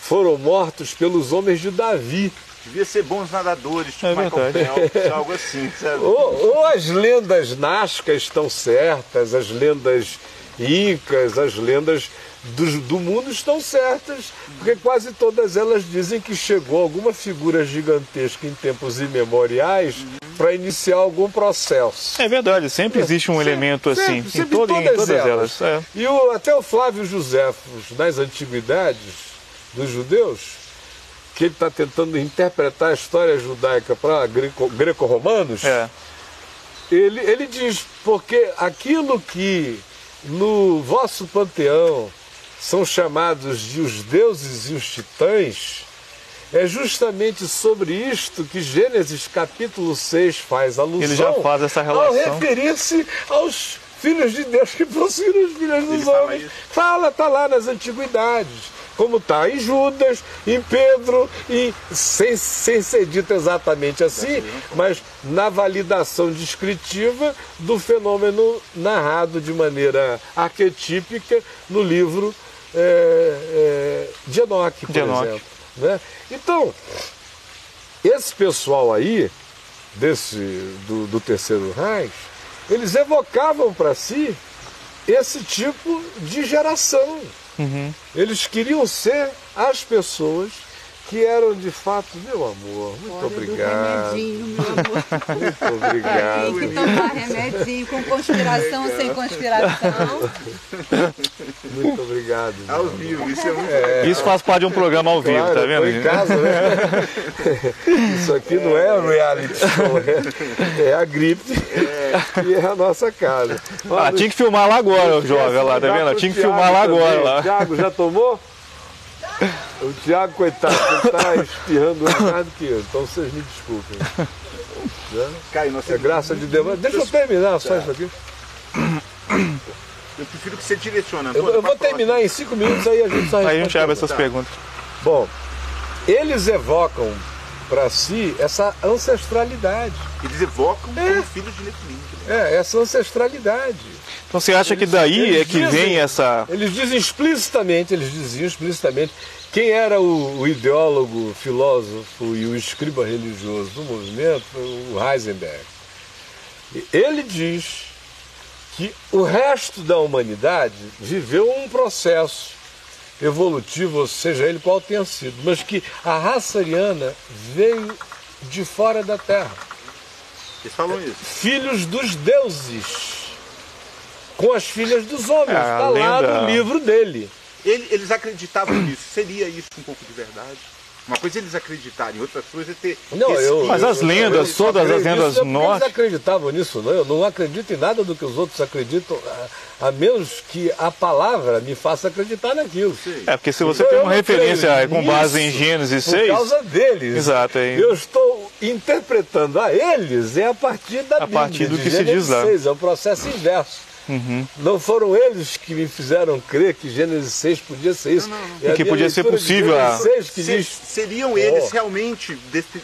foram mortos pelos homens de Davi. Devia ser bons nadadores, tipo é Michael Phelps, algo assim, sabe? Ou, ou, as lendas nascas estão certas, as lendas incas, as lendas do, do, mundo estão certas, porque quase todas elas dizem que chegou alguma figura gigantesca em tempos imemoriais uhum. para iniciar algum processo. É verdade, sempre existe um sempre, elemento assim, sempre, sempre em, todo, todas em, todas elas. elas. É. E o, até o Flávio José, nas antiguidades dos judeus, que ele está tentando interpretar a história judaica para greco-romanos, é. ele, ele diz, porque aquilo que no vosso panteão são chamados de os deuses e os titãs, é justamente sobre isto que Gênesis capítulo 6 faz alusão. Ele já faz essa relação. Ao referir-se aos filhos de Deus que possuíram os filhos dos Ele homens. Fala, está lá nas antiguidades como está em Judas, em Pedro, e sem, sem ser dito exatamente assim, mas na validação descritiva do fenômeno narrado de maneira arquetípica no livro é, é, de Enoque, por de exemplo. Né? Então, esse pessoal aí, desse, do, do terceiro Reich, eles evocavam para si esse tipo de geração. Uhum. Eles queriam ser as pessoas que eram de fato, meu amor, muito Olha obrigado. remedinho, meu amor. Muito obrigado. Tem que tomar remedinho com conspiração ou sem conspiração. Muito obrigado. Ao vivo, isso é muito é, Isso faz parte de um programa ao vivo, claro, tá vendo? em casa, né? Isso aqui não é reality show, é, é a gripe é. e é a nossa casa. ah, tinha que filmar lá agora, o jovem lá, tá vendo? Tinha que filmar lá agora. Lá. Tiago, já tomou? O Tiago, coitado, está espirrando mais do que eu, então vocês me desculpem. Né? Caio, É graça de Deus. Deixa eu terminar só isso aqui. Eu prefiro que você direcione. Eu, eu vou terminar em cinco minutos, aí a gente só Aí a gente abre essas Tá. perguntas. Bom, eles evocam para si essa ancestralidade. Eles evocam É. como filhos de Nefilim. É, essa ancestralidade. Então você acha que daí Eles é que dizem- vem essa. Eles dizem explicitamente, eles diziam explicitamente, quem era o, o ideólogo, filósofo e o escriba religioso do movimento foi o Heisenberg. Ele diz que o resto da humanidade viveu um processo evolutivo, ou seja, ele qual tenha sido, mas que a raça ariana veio de fora da Terra Eles falam isso. filhos dos deuses com as filhas dos homens. É, a Está lá lenda- no livro dele. Ele- eles acreditavam nisso. Seria isso um pouco de verdade? Uma coisa é eles acreditarem, outra coisa é ter. Não, eu, Mas as lendas, eu todas as lendas nisso, é norte- Eles acreditavam nisso, não. Eu não acredito em nada do que os outros acreditam, a, a menos que a palavra me faça acreditar naquilo. É, porque se você Então, tem uma referência com base em Gênesis Por 6, causa deles. Exato, é. Eu estou interpretando a eles é a partir da A Bíblia. partir do de que se Gênesis diz lá. Uhum. 6, é o processo inverso. Não foram eles que me fizeram crer que Gênesis 6 podia ser isso. É a E que podia ser possível a- Gênesis 6 que Se- diz seriam eles Oh. realmente.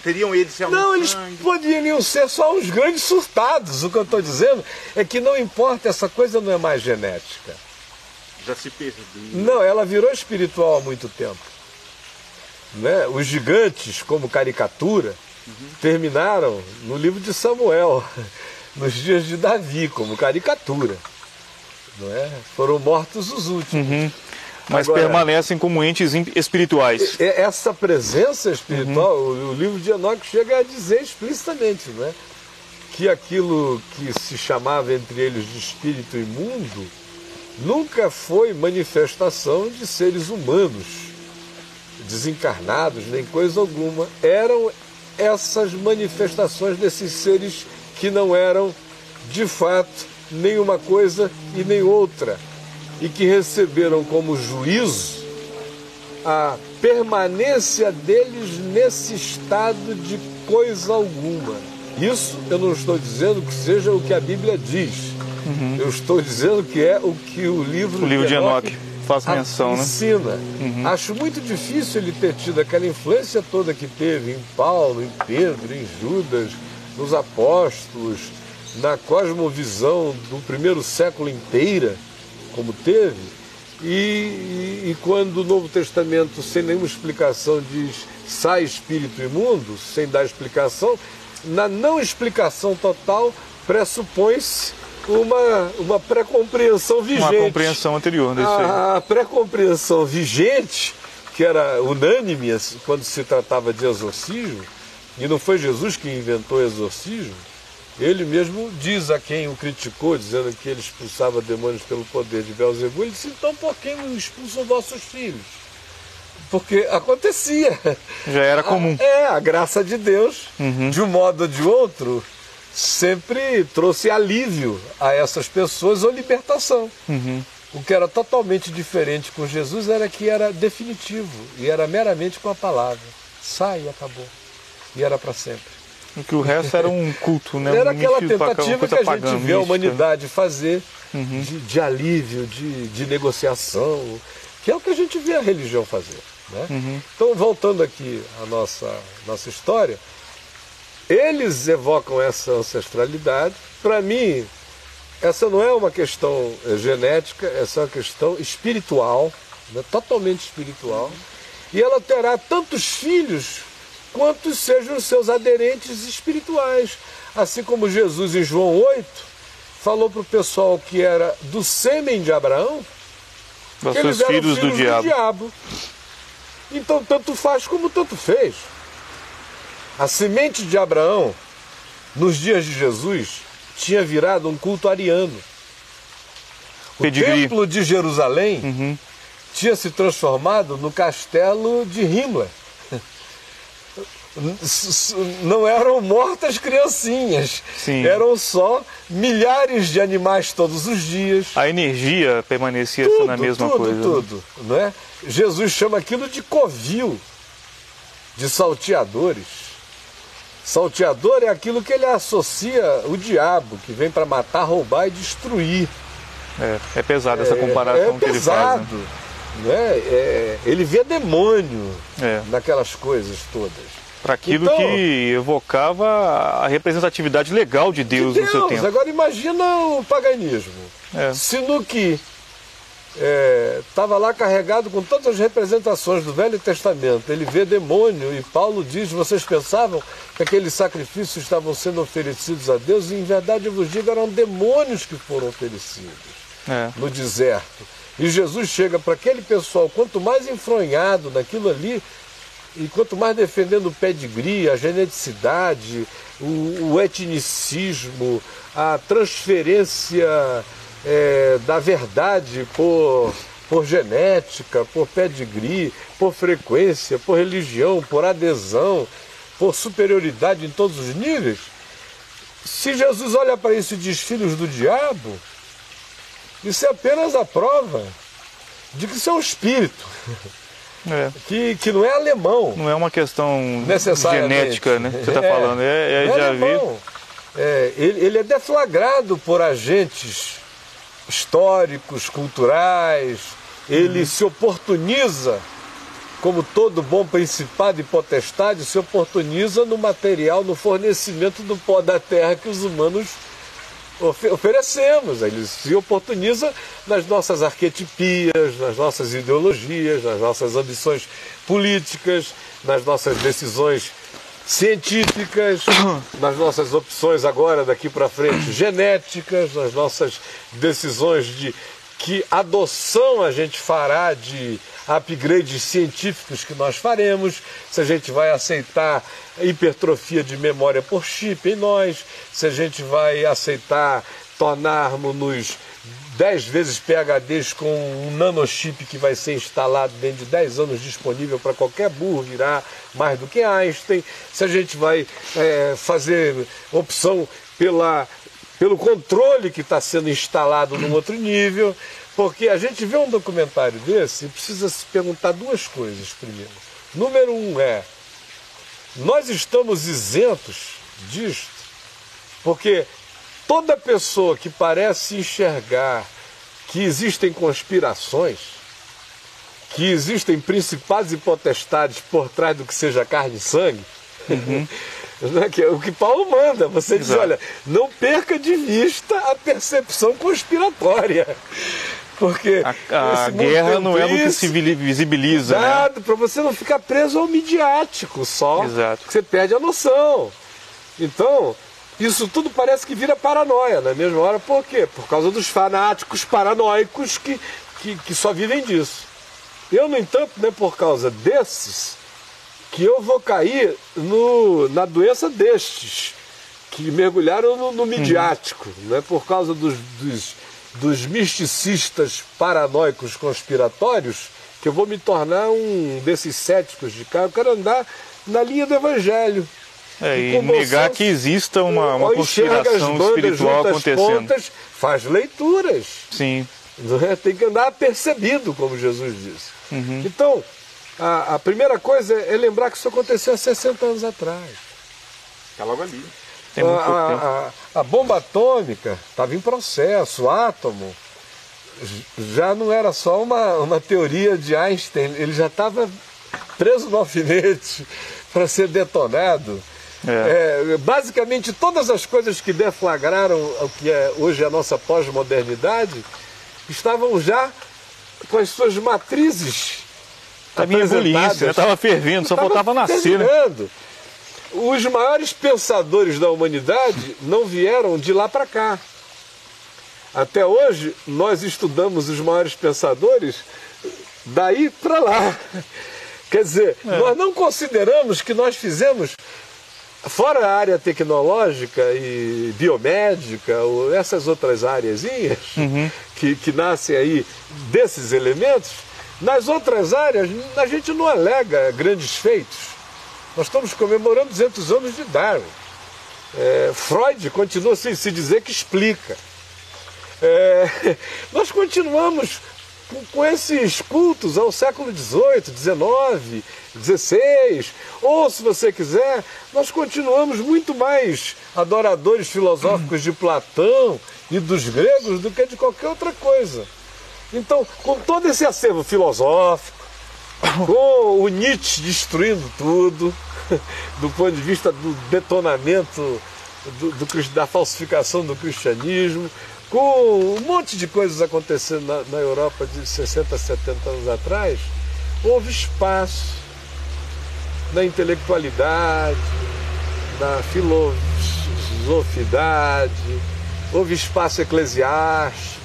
Teriam eles realmente. Não, eles poderiam ser só uns grandes surtados. O que eu estou dizendo é que não importa, essa coisa não é mais genética. Já se perdeu. Não, ela virou espiritual há muito tempo. Né? Os gigantes, como caricatura, terminaram no livro de Samuel, nos dias de Davi, como caricatura. Não é? Foram mortos os últimos. mas Agora- permanecem como entes espirituais. Essa presença espiritual, o, o livro de Enoque chega a dizer explicitamente, não é? que aquilo que se chamava entre eles de espírito imundo nunca foi manifestação de seres humanos, desencarnados, nem coisa alguma. Eram essas manifestações desses seres que não eram, de fato, nenhuma coisa e nem outra, e que receberam como juízo a permanência deles nesse estado de coisa alguma. Isso eu não estou dizendo que seja o que a Bíblia diz. Eu estou dizendo que é o que o livro, Uhum. O livro de Enoque Enoque faz menção, né? ensina. Acho muito difícil ele ter tido aquela influência toda que teve em Paulo, em Pedro, em Judas, nos apóstolos, na cosmovisão do primeiro século inteira, como teve. E, e- e quando o Novo Testamento, sem nenhuma explicação, diz sai espírito imundo, sem dar explicação, na não explicação total pressupõe-se uma, uma pré-compreensão vigente. Uma compreensão anterior desse aí. A, a pré-compreensão vigente, que era unânime quando se tratava de exorcismo, e não foi Jesus que inventou o exorcismo, ele mesmo diz a quem o criticou, dizendo que ele expulsava demônios pelo poder de Belzebu, ele disse, então por que não expulsam vossos filhos? Porque acontecia. Já era comum. É, a graça de Deus, de um modo ou de outro, sempre trouxe alívio a essas pessoas ou libertação. O que era totalmente diferente com Jesus era que era definitivo e era meramente com a palavra. Sai e acabou. E era para sempre. O que o resto era um culto, né? Era Um aquela tentativa que a pagã, gente vê a mística. humanidade fazer de, de alívio, de, de negociação, que é o que a gente vê a religião fazer. Né? Então, voltando aqui à nossa, nossa história, eles evocam essa ancestralidade. Para mim, essa não é uma questão eh, genética, essa é uma questão espiritual, né? totalmente espiritual. E ela terá tantos filhos quantos sejam os seus aderentes espirituais. Assim como Jesus, em João 8, falou para o pessoal que era do sêmen de Abraão, Dos que eles seus eram filhos do diabo. diabo. Então, tanto faz como tanto fez. A semente de Abraão, nos dias de Jesus, tinha virado um culto ariano. O templo de Jerusalém Uhum. tinha se transformado no castelo de Himmler. Não eram mortas criancinhas, Sim. eram só milhares de animais todos os dias. A energia permanecia tudo, na mesma tudo, coisa. Né? Tudo, tudo, não é? Jesus chama aquilo de covil, de salteadores. Salteador é aquilo que ele associa o diabo, que vem para matar, roubar e destruir. É, é pesada essa comparação é que ele faz. Né? Né? É, ele vê demônio é. naquelas coisas todas. Para aquilo então, que evocava a representatividade legal de Deus, de Deus. no seu tempo. Agora imagina o paganismo. É. Que estava é, lá carregado com todas as representações do Velho Testamento. Ele vê demônio e Paulo diz: vocês pensavam que aqueles sacrifícios estavam sendo oferecidos a Deus e em verdade eu vos digo eram demônios que foram oferecidos é. no deserto. E Jesus chega para aquele pessoal, quanto mais enfronhado naquilo ali, e quanto mais defendendo o pedigree, a geneticidade, o, o etnicismo, a transferência é, da verdade por, por genética, por pedigree, por frequência, por religião, por adesão, por superioridade em todos os níveis. Se Jesus olha para isso e diz filhos do diabo, isso é apenas a prova de que isso é um espírito. É. Que, que não é alemão. Não é uma questão genética, né? Que você está é, falando. É, é, é já vi. É, ele, ele é deflagrado por agentes históricos, culturais, ele uhum. se oportuniza, como todo bom principado e potestade, se oportuniza no material, no fornecimento do pó da terra que os humanos oferecemos. Ele se oportuniza nas nossas arquetipias, nas nossas ideologias, nas nossas ambições políticas, nas nossas decisões científicas, nas nossas opções agora daqui para frente genéticas, nas nossas decisões de que adoção a gente fará de upgrades científicos que nós faremos, se a gente vai aceitar hipertrofia de memória por chip em nós, se a gente vai aceitar tornarmos-nos 10 vezes PHDs com um nanochip que vai ser instalado dentro de 10 anos disponível para qualquer burro virar mais do que Einstein, se a gente vai é, fazer opção pela, pelo controle que está sendo instalado num outro nível, porque a gente vê um documentário desse e precisa se perguntar duas coisas primeiro. Número um é, nós estamos isentos disto, porque toda pessoa que parece enxergar que existem conspirações, que existem principados e potestades por trás do que seja carne e sangue, uhum. Né, é o que Paulo manda, você Exato. diz, olha, não perca de vista a percepção conspiratória. Porque a, a guerra não é o que se visibiliza. Né? Nada, né? para você não ficar preso ao midiático só. Exato. Você perde a noção. Então, isso tudo parece que vira paranoia na mesma hora. Por quê? Por causa dos fanáticos paranoicos que, que, que só vivem disso. Eu, no entanto, não é por causa desses que eu vou cair no, na doença destes, que mergulharam no, no midiático. Uhum. Não é por causa dos, dos, dos misticistas paranoicos conspiratórios que eu vou me tornar um desses céticos de cá. Eu quero andar na linha do evangelho é, e negar que exista uma, uma conspiração espiritual acontecendo. Pontas, faz leituras. Sim. É? Tem que andar percebido, como Jesus disse. Uhum. Então, a, a, primeira coisa é lembrar que isso aconteceu há 60 anos atrás. Está logo ali. A, a, a, bomba atômica estava em processo, o átomo já não era só uma, uma teoria de Einstein, ele já estava preso no alfinete para ser detonado. É. É, basicamente, todas as coisas que deflagraram o que é hoje a nossa pós-modernidade estavam já com as suas matrizes. Estava em ebuliência, estava fervendo, só faltava nascer. Né? Os maiores pensadores da humanidade não vieram de lá para cá. Até hoje, nós estudamos os maiores pensadores daí para lá. Quer dizer, é. nós não consideramos que nós fizemos Fora a área tecnológica e biomédica, essas outras áreas uhum. que, que nascem aí desses elementos, nas outras áreas a gente não alega grandes feitos. Nós estamos comemorando 200 anos de Darwin. É, Freud continua sem se dizer que explica. É, nós continuamos com, com, esses cultos ao século XVIII, XIX, XVI, ou se você quiser, nós continuamos muito mais adoradores filosóficos de Platão e dos gregos do que de qualquer outra coisa. Então, com todo esse acervo filosófico, com o Nietzsche destruindo tudo, do ponto de vista do detonamento do, do, da falsificação do cristianismo, com um monte de coisas acontecendo na, na Europa de 60, 70 anos atrás, houve espaço na intelectualidade, na filosofidade, houve espaço eclesiástico,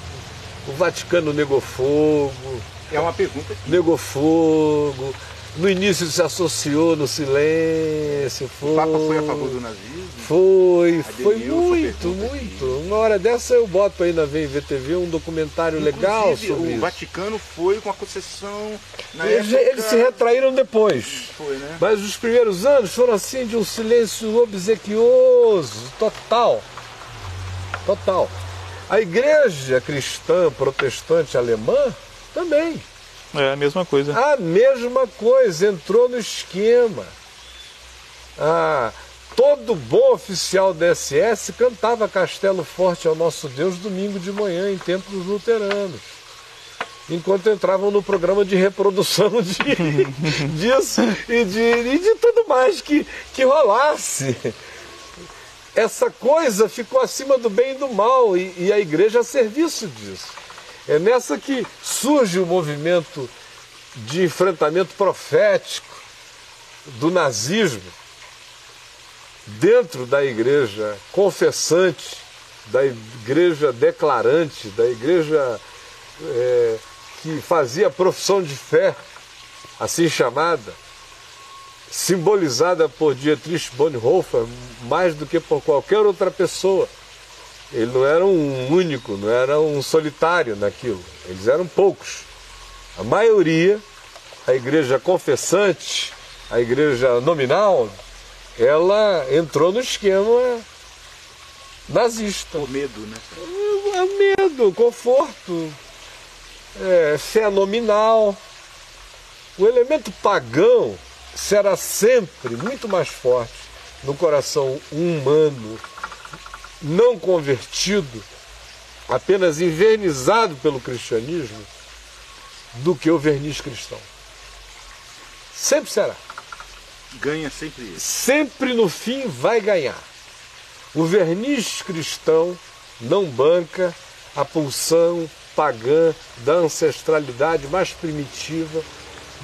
o Vaticano negou fogo. É uma pergunta. Negou fogo, no início se associou no silêncio. Foi, o Papa foi a favor do nazismo? Foi, foi muito, muito. Uma hora dessa eu boto aí na VTV um documentário Inclusive, legal sobre o isso. Vaticano foi com a concessão na eles, época... eles se retraíram depois. Foi, né? Mas os primeiros anos foram assim de um silêncio obsequioso, total. Total. A igreja cristã protestante alemã também. É a mesma coisa. A mesma coisa, entrou no esquema. Ah, todo bom oficial da SS cantava Castelo Forte ao Nosso Deus domingo de manhã em templos luteranos. Enquanto entravam no programa de reprodução de, disso e de, e de tudo mais que, que rolasse. Essa coisa ficou acima do bem e do mal e, e a igreja a serviço disso. É nessa que surge o movimento de enfrentamento profético do nazismo dentro da igreja confessante, da igreja declarante, da igreja é, que fazia profissão de fé, assim chamada, simbolizada por Dietrich Bonhoeffer mais do que por qualquer outra pessoa. Ele não era um único, não era um solitário naquilo. Eles eram poucos. A maioria, a igreja confessante, a igreja nominal, ela entrou no esquema nazista. O medo, né? É medo, conforto, é, fé nominal. O elemento pagão será sempre muito mais forte no coração humano não convertido, apenas invernizado pelo cristianismo, do que o verniz cristão. Sempre será. Ganha sempre isso. Sempre no fim vai ganhar. O verniz cristão não banca a pulsão pagã da ancestralidade mais primitiva,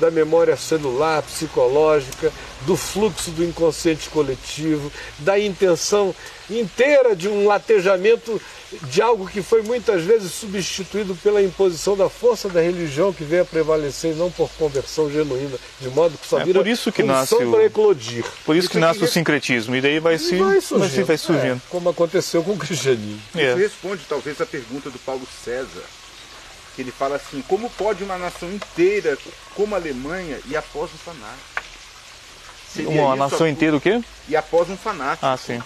da memória celular, psicológica, do fluxo do inconsciente coletivo, da intenção inteira de um latejamento de algo que foi muitas vezes substituído pela imposição da força da religião que veio a prevalecer, não por conversão genuína, de modo que só É vira por isso que nasce o- para eclodir. Por isso que Isso nasce o sincretismo. E daí vai se E vai surgindo, vai, vai surgindo. é, como aconteceu com o cristianismo. É. Isso responde talvez a pergunta do Paulo César, que ele fala assim, como pode uma nação inteira como a Alemanha ir após um fanático? Seria Uma nação a- inteira o quê? E após um fanático. Ah, sim.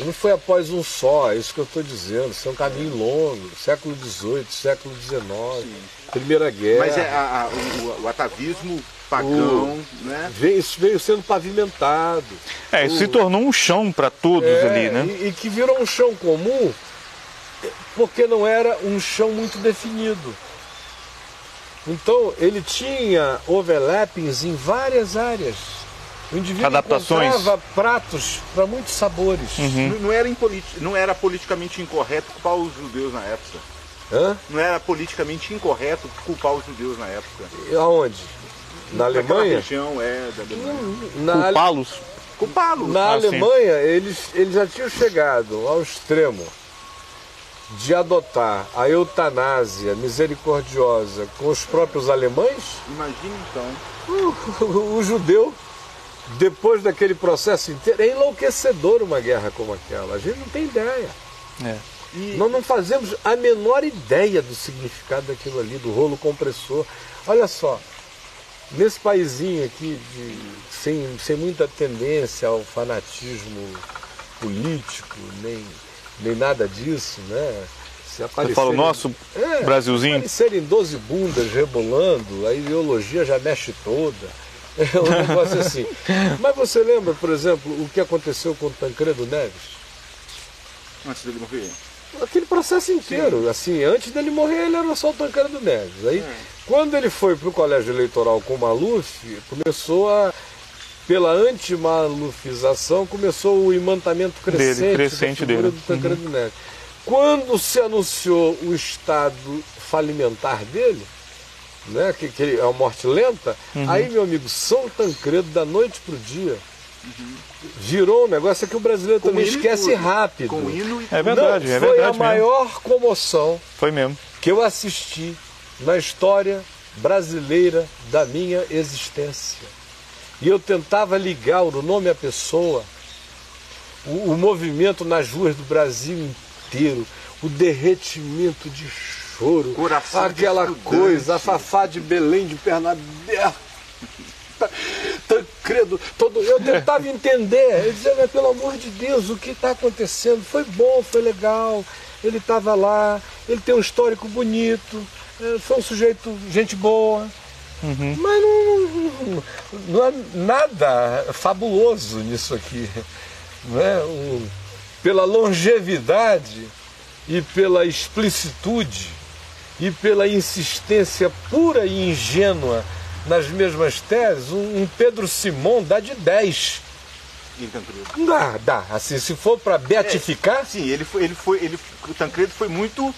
Não foi após um só, é isso que eu estou dizendo. Isso é um caminho longo, século XVIII, século XIX, Primeira Guerra. Mas é a- a- o, o atavismo pagão, né? Veio- isso veio sendo pavimentado. É, isso se tornou um chão para todos É, ali, né? e, e que virou um chão comum porque não era um chão muito definido. Então ele tinha overlappings em várias áreas. O indivíduo Adaptações. encontrava pratos para muitos sabores. Uhum. Não, não era não era politicamente incorreto culpar os judeus na época. Hã? Não era politicamente incorreto culpar os judeus na época. E Aonde? Na Naquela Alemanha? região é da Alemanha. Culpá-los. Culpá-los. na Ah, sim. Alemanha, eles, eles já tinham chegado ao extremo de adotar a eutanásia misericordiosa com os próprios alemães. Imagina então. O, o judeu, depois daquele processo inteiro, é enlouquecedor uma guerra como aquela. A gente não tem ideia. É. E Nós não fazemos a menor ideia do significado daquilo ali, do rolo compressor. Olha só, nesse paísinho aqui, de, sem, sem muita tendência ao fanatismo político, nem, nem nada disso, né? Se Você fala o nosso é, Brasilzinho? Aparecerem 12 bundas rebolando, a ideologia já mexe toda. É um negócio assim. Mas você lembra, por exemplo, o que aconteceu com o Tancredo Neves? Antes dele morrer? Aquele processo inteiro. Sim. Assim, antes dele morrer, ele era só o Tancredo Neves. Aí, é. quando ele foi para o colégio eleitoral com o Maluf, começou a. Pela anti-malufização, começou o imantamento crescente, dele, crescente da dele. do Tancredo uhum. Neves. Quando se anunciou o estado falimentar dele, né, que, que é uma morte lenta, uhum. aí, meu amigo, São Tancredo, da noite para o dia, uhum. virou um negócio que o brasileiro com também esquece rápido. Com hino e... É verdade, Não, é foi verdade. Foi a maior comoção foi mesmo. que eu assisti na história brasileira da minha existência. E eu tentava ligar o nome à pessoa, o, o movimento nas ruas do Brasil inteiro, o derretimento de choro, Coração aquela coisa, a Fafá de Belém de perna aberta. Tancredo, todo, eu tentava entender, eu dizia, mas pelo amor de Deus, o que está acontecendo? Foi bom, foi legal, ele estava lá, ele tem um histórico bonito, é, foi um sujeito, gente boa, uhum. mas não, não, não há nada fabuloso nisso aqui. Não é? Um, pela longevidade e pela explicitude e pela insistência pura e ingênua nas mesmas teses, um, um Pedro Simon dá de 10. Dá, dá. Assim, se for para beatificar. É, sim, ele foi, ele foi, ele, o Tancredo foi muito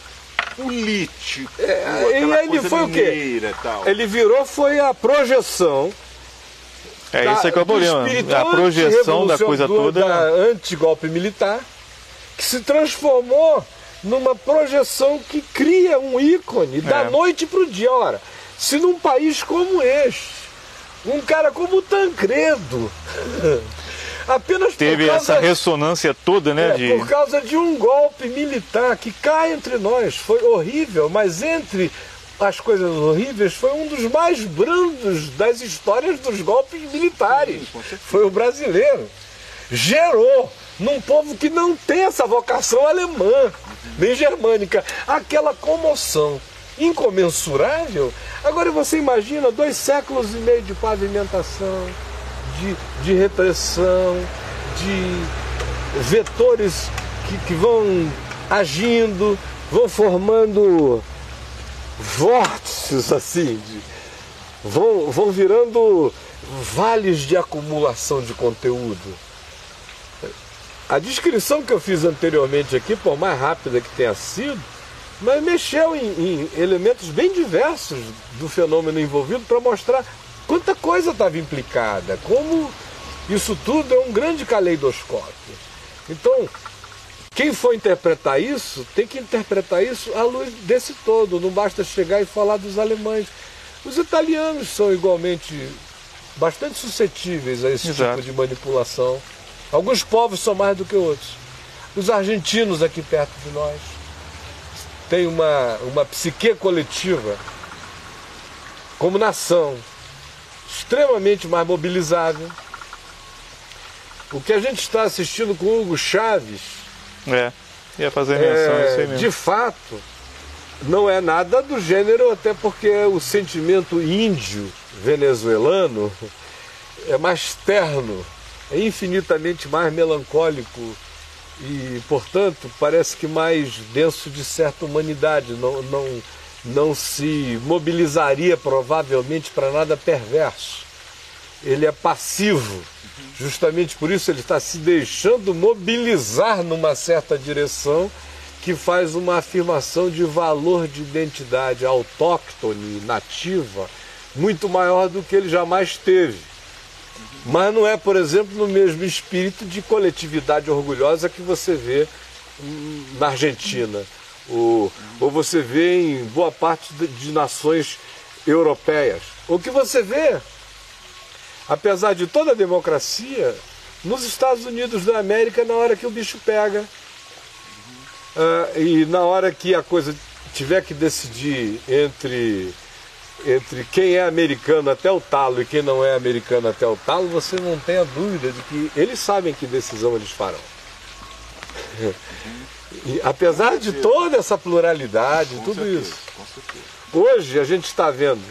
político. É, e ele foi o quê? Tal. Ele virou foi a projeção. É da, isso que é o problema. A projeção da coisa toda. Da anti-golpe militar, que se transformou numa projeção que cria um ícone é. da noite para o dia. Ora, se num país como este, um cara como o Tancredo, apenas teve causa, essa ressonância toda, né? É, de... Por causa de um golpe militar que cai entre nós, foi horrível, mas entre as coisas horríveis foi um dos mais brandos das histórias dos golpes militares. Foi o brasileiro. Gerou num povo que não tem essa vocação alemã, nem germânica, aquela comoção incomensurável. Agora você imagina dois séculos e meio de pavimentação, de, de repressão, de vetores que, que vão agindo, vão formando vórtices assim, de, vão, vão virando vales de acumulação de conteúdo. A descrição que eu fiz anteriormente aqui, por mais rápida que tenha sido, mas mexeu em, em elementos bem diversos do fenômeno envolvido para mostrar quanta coisa estava implicada, como isso tudo é um grande caleidoscópio. Então, quem for interpretar isso, tem que interpretar isso à luz desse todo. Não basta chegar e falar dos alemães. Os italianos são igualmente bastante suscetíveis a esse Exato. tipo de manipulação. Alguns povos são mais do que outros. Os argentinos aqui perto de nós têm uma, uma psique coletiva, como nação, extremamente mais mobilizável. O que a gente está assistindo com o Hugo Chaves. É, ia fazer menção é, isso aí mesmo. De fato, não é nada do gênero, até porque o sentimento índio venezuelano é mais terno é infinitamente mais melancólico e, portanto, parece que mais denso de certa humanidade. Não, não, não se mobilizaria provavelmente para nada perverso. Ele é passivo. Justamente por isso ele está se deixando mobilizar numa certa direção que faz uma afirmação de valor de identidade autóctone, nativa, muito maior do que ele jamais teve. Mas não é, por exemplo, no mesmo espírito de coletividade orgulhosa que você vê na Argentina, ou, ou você vê em boa parte de, de nações europeias. O que você vê, apesar de toda a democracia, nos Estados Unidos da América, na hora que o bicho pega, uh, e na hora que a coisa tiver que decidir entre entre quem é americano até o talo e quem não é americano até o talo, você não tem a dúvida de que eles sabem que decisão eles farão. E, apesar de toda essa pluralidade, Com tudo certeza, isso. Hoje a gente está vendo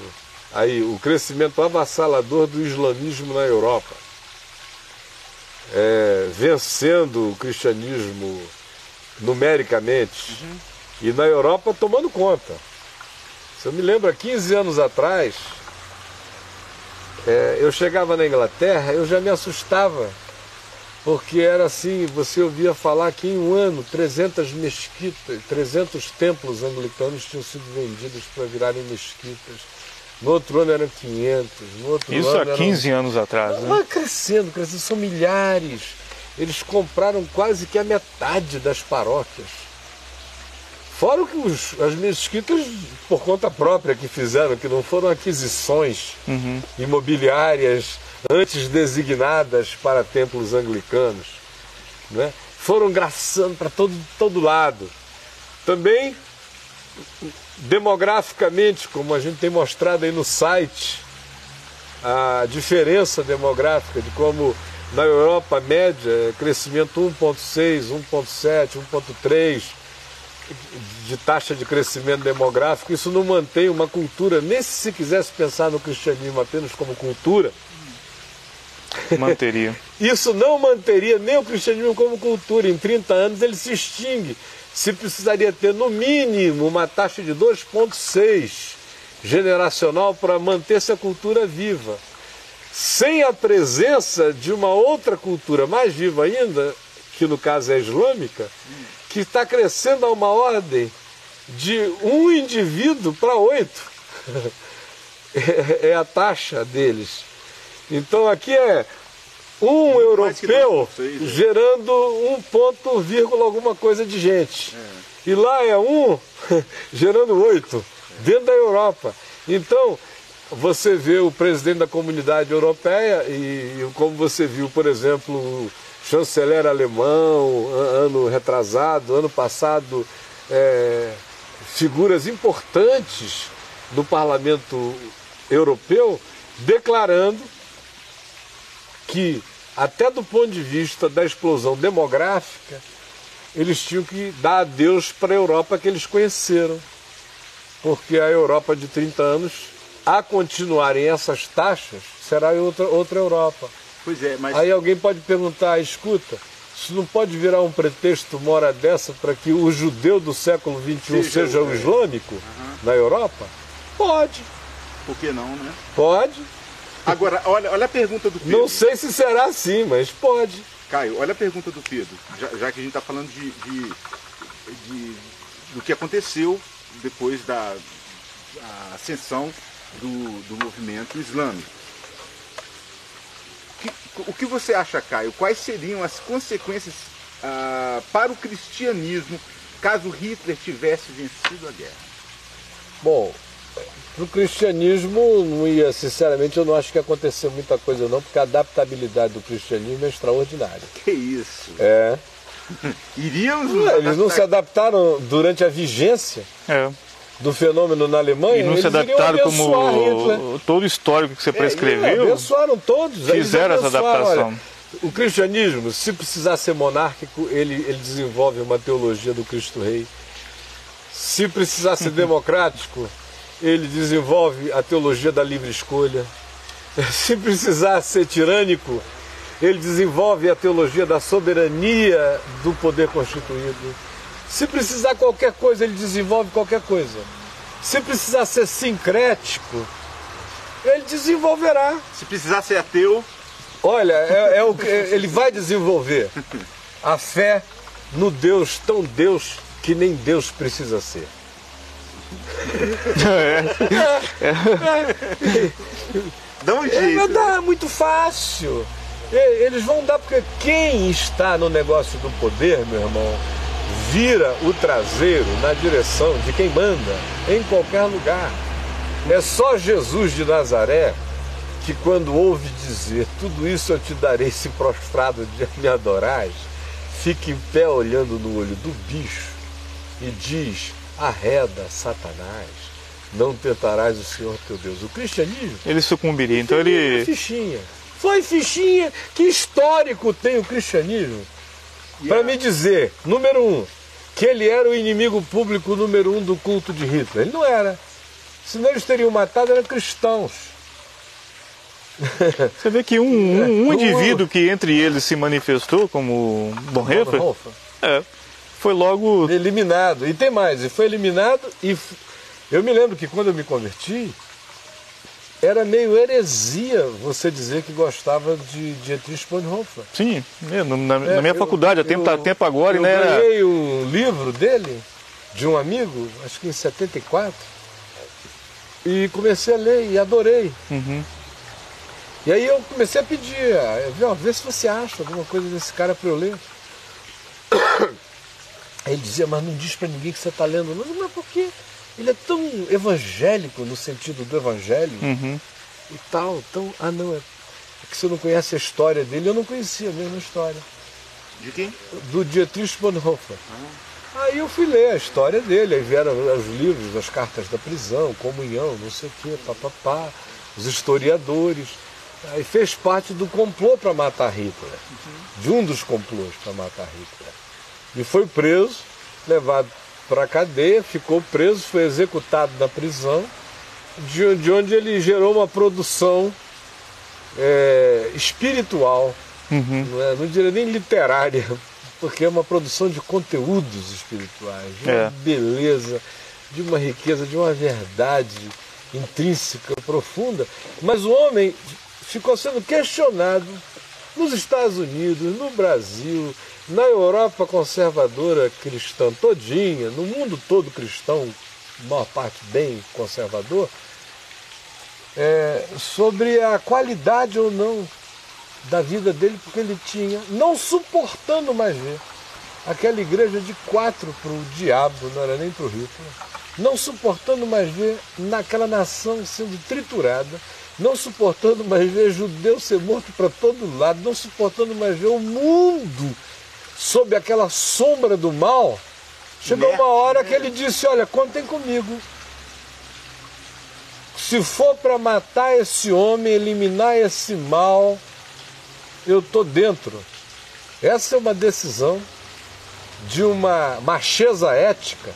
aí o crescimento avassalador do islamismo na Europa, é, vencendo o cristianismo numericamente e na Europa tomando conta. Se eu me lembro, há 15 anos atrás, é, eu chegava na Inglaterra, eu já me assustava, porque era assim, você ouvia falar que em um ano 300 mesquitas, 300 templos anglicanos tinham sido vendidos para virarem mesquitas. No outro ano eram 500, no outro Isso ano há eram 15 anos atrás, né? Vai crescendo, crescendo, são milhares. Eles compraram quase que a metade das paróquias. Fora que os, as mesquitas, por conta própria, que fizeram, que não foram aquisições Uhum. imobiliárias antes designadas para templos anglicanos. Né? Foram graçando para todo, todo lado. Também, demograficamente, como a gente tem mostrado aí no site, a diferença demográfica de como na Europa média crescimento 1,6, 1,7, 1,3 de taxa de crescimento demográfico, isso não mantém uma cultura, nem se quisesse pensar no cristianismo apenas como cultura, Manteria. isso não manteria nem o cristianismo como cultura. Em 30 anos ele se extingue. Se precisaria ter no mínimo uma taxa de 2,6 generacional para manter-se a cultura viva. Sem a presença de uma outra cultura mais viva ainda, que no caso é a islâmica, que está crescendo a uma ordem de um indivíduo para oito. É- é a taxa deles. Então aqui é um Muito europeu 2,6, né? gerando um ponto vírgula alguma coisa de gente. E lá é um gerando oito, dentro da Europa. Então, você vê o presidente da comunidade europeia e, e como você viu, por exemplo, o chanceler alemão, an- ano retrasado, ano passado, é, figuras importantes do parlamento europeu declarando que, até do ponto de vista da explosão demográfica, eles tinham que dar adeus para a Europa que eles conheceram. Porque a Europa de 30 anos, a continuarem essas taxas, será outra, outra Europa. Pois é, mas Aí alguém pode perguntar, escuta, isso não pode virar um pretexto uma hora dessa para que o judeu do século XXI Seja seja, o- o islâmico na Europa? Pode, por que não, né? pode. Agora, olha, olha a pergunta do Pedro. Não sei se será assim, mas pode. Caio, olha a pergunta do Pedro, já, já que a gente está falando de, de- de- do que aconteceu depois da, ascensão do, do movimento islâmico. Que- o que você acha, Caio? Quais seriam as consequências ah, para o cristianismo caso Hitler tivesse vencido a guerra? Bom, pro cristianismo não ia, sinceramente, eu não acho que ia acontecer muita coisa não, porque a adaptabilidade do cristianismo é extraordinária. Que isso? É. Iríamos nos Eles não se adaptar- adaptaram durante a vigência É. do fenômeno na Alemanha. E não eles se adaptaram abençoar Hitler. como todo o histórico que você É, prescreveu. abençoaram todos. eles Fizeram essa adaptação. Olha, o cristianismo, se precisar ser monárquico, ele, ele desenvolve uma teologia do Cristo Rei. Se precisar ser democrático, ele desenvolve a teologia da livre escolha. Se precisar ser tirânico, ele desenvolve a teologia da soberania do poder constituído. Se precisar qualquer coisa, ele desenvolve qualquer coisa. Se precisar ser sincrético, ele desenvolverá. Se precisar ser ateu, Olha, é, é o que ele vai desenvolver a fé no Deus tão Deus que nem Deus precisa ser. dá um Ele jeito. vai dar muito fácil. Eles vão dar porque quem está no negócio do poder, meu irmão, vira o traseiro na direção de quem manda em qualquer lugar. É só Jesus de Nazaré que quando ouve dizer tudo isso eu te darei se prostrado de me adorais, fica em pé olhando no olho do bicho e diz arreda Satanás. não tentarás o Senhor teu Deus. O cristianismo. Ele sucumbiria, então ele. Fichinha. Foi fichinha. Que histórico tem o cristianismo? Para me dizer, número um, que ele era o inimigo público número um do culto de Hitler. Ele não era. Senão eles teriam matado eram cristãos. Você vê que um, um, um indivíduo que entre eles se manifestou como Bonhoeffer, é, foi logo eliminado. E tem mais, e foi eliminado e eu me lembro que quando eu me converti, era meio heresia você dizer que gostava de Dietrich Bonhoeffer. Sim, é, na, na é, minha eu, faculdade, há tempo, tá tempo agora. Eu né, ganhei era... um livro dele, de um amigo, acho que em 74, e comecei a ler e adorei. Uhum. E aí eu comecei a pedir, ó, vê se você acha alguma coisa desse cara para eu ler. Aí ele dizia, mas não diz para ninguém que você está lendo. Não, mas por quê? Ele é tão evangélico no sentido do evangelho uhum. e tal. Tão, ah, não, é, é que você não conhece a história dele. Eu não conhecia a mesma história. De quem? Do Dietrich Bonhoeffer. Ah. Aí eu fui ler a história dele, aí vieram os livros, as cartas da prisão, comunhão, não sei o quê, papapá, os historiadores. Aí fez parte do complô para matar Hitler, uhum. de um dos complôs para matar Hitler. E foi preso, levado para a cadeia, ficou preso, foi executado na prisão, de, de onde ele gerou uma produção é, espiritual, uhum. não, é, não diria nem literária, porque é uma produção de conteúdos espirituais, de uma é. beleza, de uma riqueza, de uma verdade intrínseca, profunda. Mas o homem ficou sendo questionado nos Estados Unidos, no Brasil, na Europa conservadora cristã todinha, no mundo todo cristão, uma parte bem conservador, é, sobre a qualidade ou não da vida dele, porque ele tinha, não suportando mais ver aquela igreja de quatro para o diabo, não era nem para o Hitler, não suportando mais ver naquela nação sendo triturada, não suportando mais ver judeu ser morto para todo lado, não suportando mais ver o mundo sob aquela sombra do mal, chegou uma hora que ele disse: Olha, contem comigo. Se for para matar esse homem, eliminar esse mal, eu estou dentro. Essa é uma decisão de uma macheza ética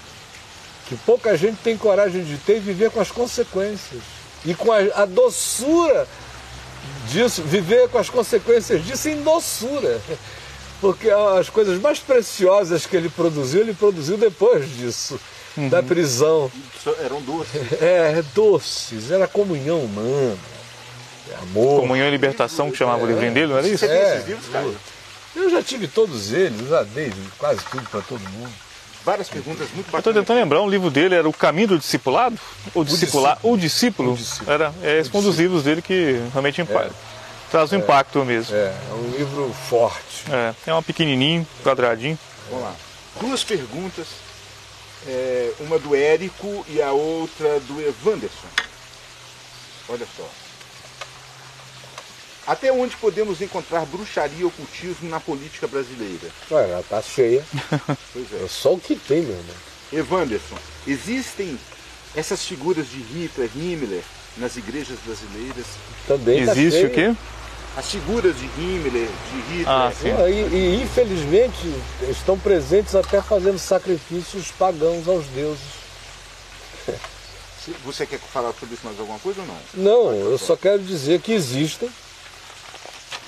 que pouca gente tem coragem de ter e viver com as consequências. E com a, a doçura disso, viver com as consequências disso em doçura porque as coisas mais preciosas que ele produziu, ele produziu depois disso, uhum. da prisão. Eram doces. É, doces, era comunhão humana, amor. Comunhão e libertação, que chamava é, o livrinho dele, não era isso? Você tem é, esses livros, cara? Eu já tive todos eles, já dei quase tudo para todo mundo. Várias perguntas muito bacanas. Estou tentando lembrar, um livro dele era O Caminho do Discipulado? O, discipular, o discípulo? O discípulo. Era, é esse um dos livros dele que realmente impacta. É traz um é, impacto mesmo. É, é um livro forte. É, é um pequenininho, quadradinho. Vamos lá. Duas perguntas, é, uma do Érico e a outra do Evanderson. Olha só. Até onde podemos encontrar bruxaria e ocultismo na política brasileira? Olha, ela tá cheia. pois é. é só o que tem, meu irmão. Evanderson, existem essas figuras de Hitler, Himmler nas igrejas brasileiras? Também tá Existe tá o quê? as figuras de Himmler, de Hitler. Ah, e, e, infelizmente estão presentes até fazendo sacrifícios pagãos aos deuses. Você quer falar sobre isso mais alguma coisa ou não? Não, eu só quero dizer que existem.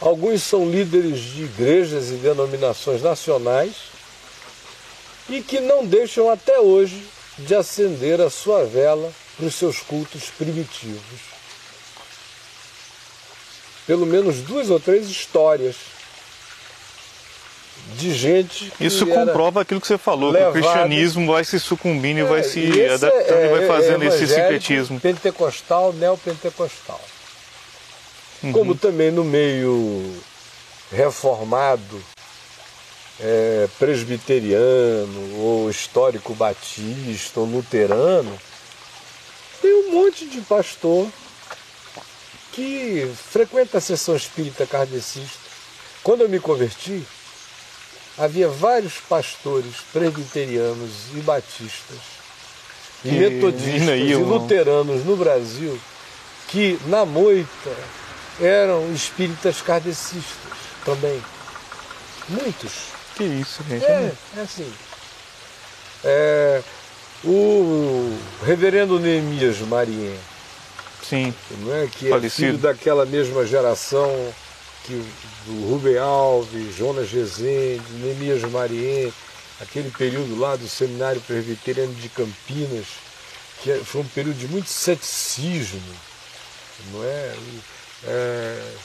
Alguns são líderes de igrejas e denominações nacionais e que não deixam até hoje de acender a sua vela para os seus cultos primitivos pelo menos duas ou três histórias de gente que Isso comprova aquilo que você falou, levado... que o cristianismo vai se sucumbindo é, e vai se adaptando é, e vai fazendo é esse sincretismo. Pentecostal, neopentecostal. Uhum. Como também no meio reformado, é, presbiteriano, ou histórico batista, ou luterano, tem um monte de pastor que frequenta a sessão espírita kardecista. Quando eu me converti, havia vários pastores presbiterianos e batistas e metodistas e luteranos no Brasil que, na moita, eram espíritas kardecistas também. Muitos. Que isso, gente. É, é assim. É, o reverendo Neemias Marien, Sim. Não é? Que Falecido. é filho daquela mesma geração que do Rubem Alves, Jonas Rezende, Neemias Marien, aquele período lá do Seminário Presbiteriano de Campinas, que é, foi um período de muito ceticismo, não é? É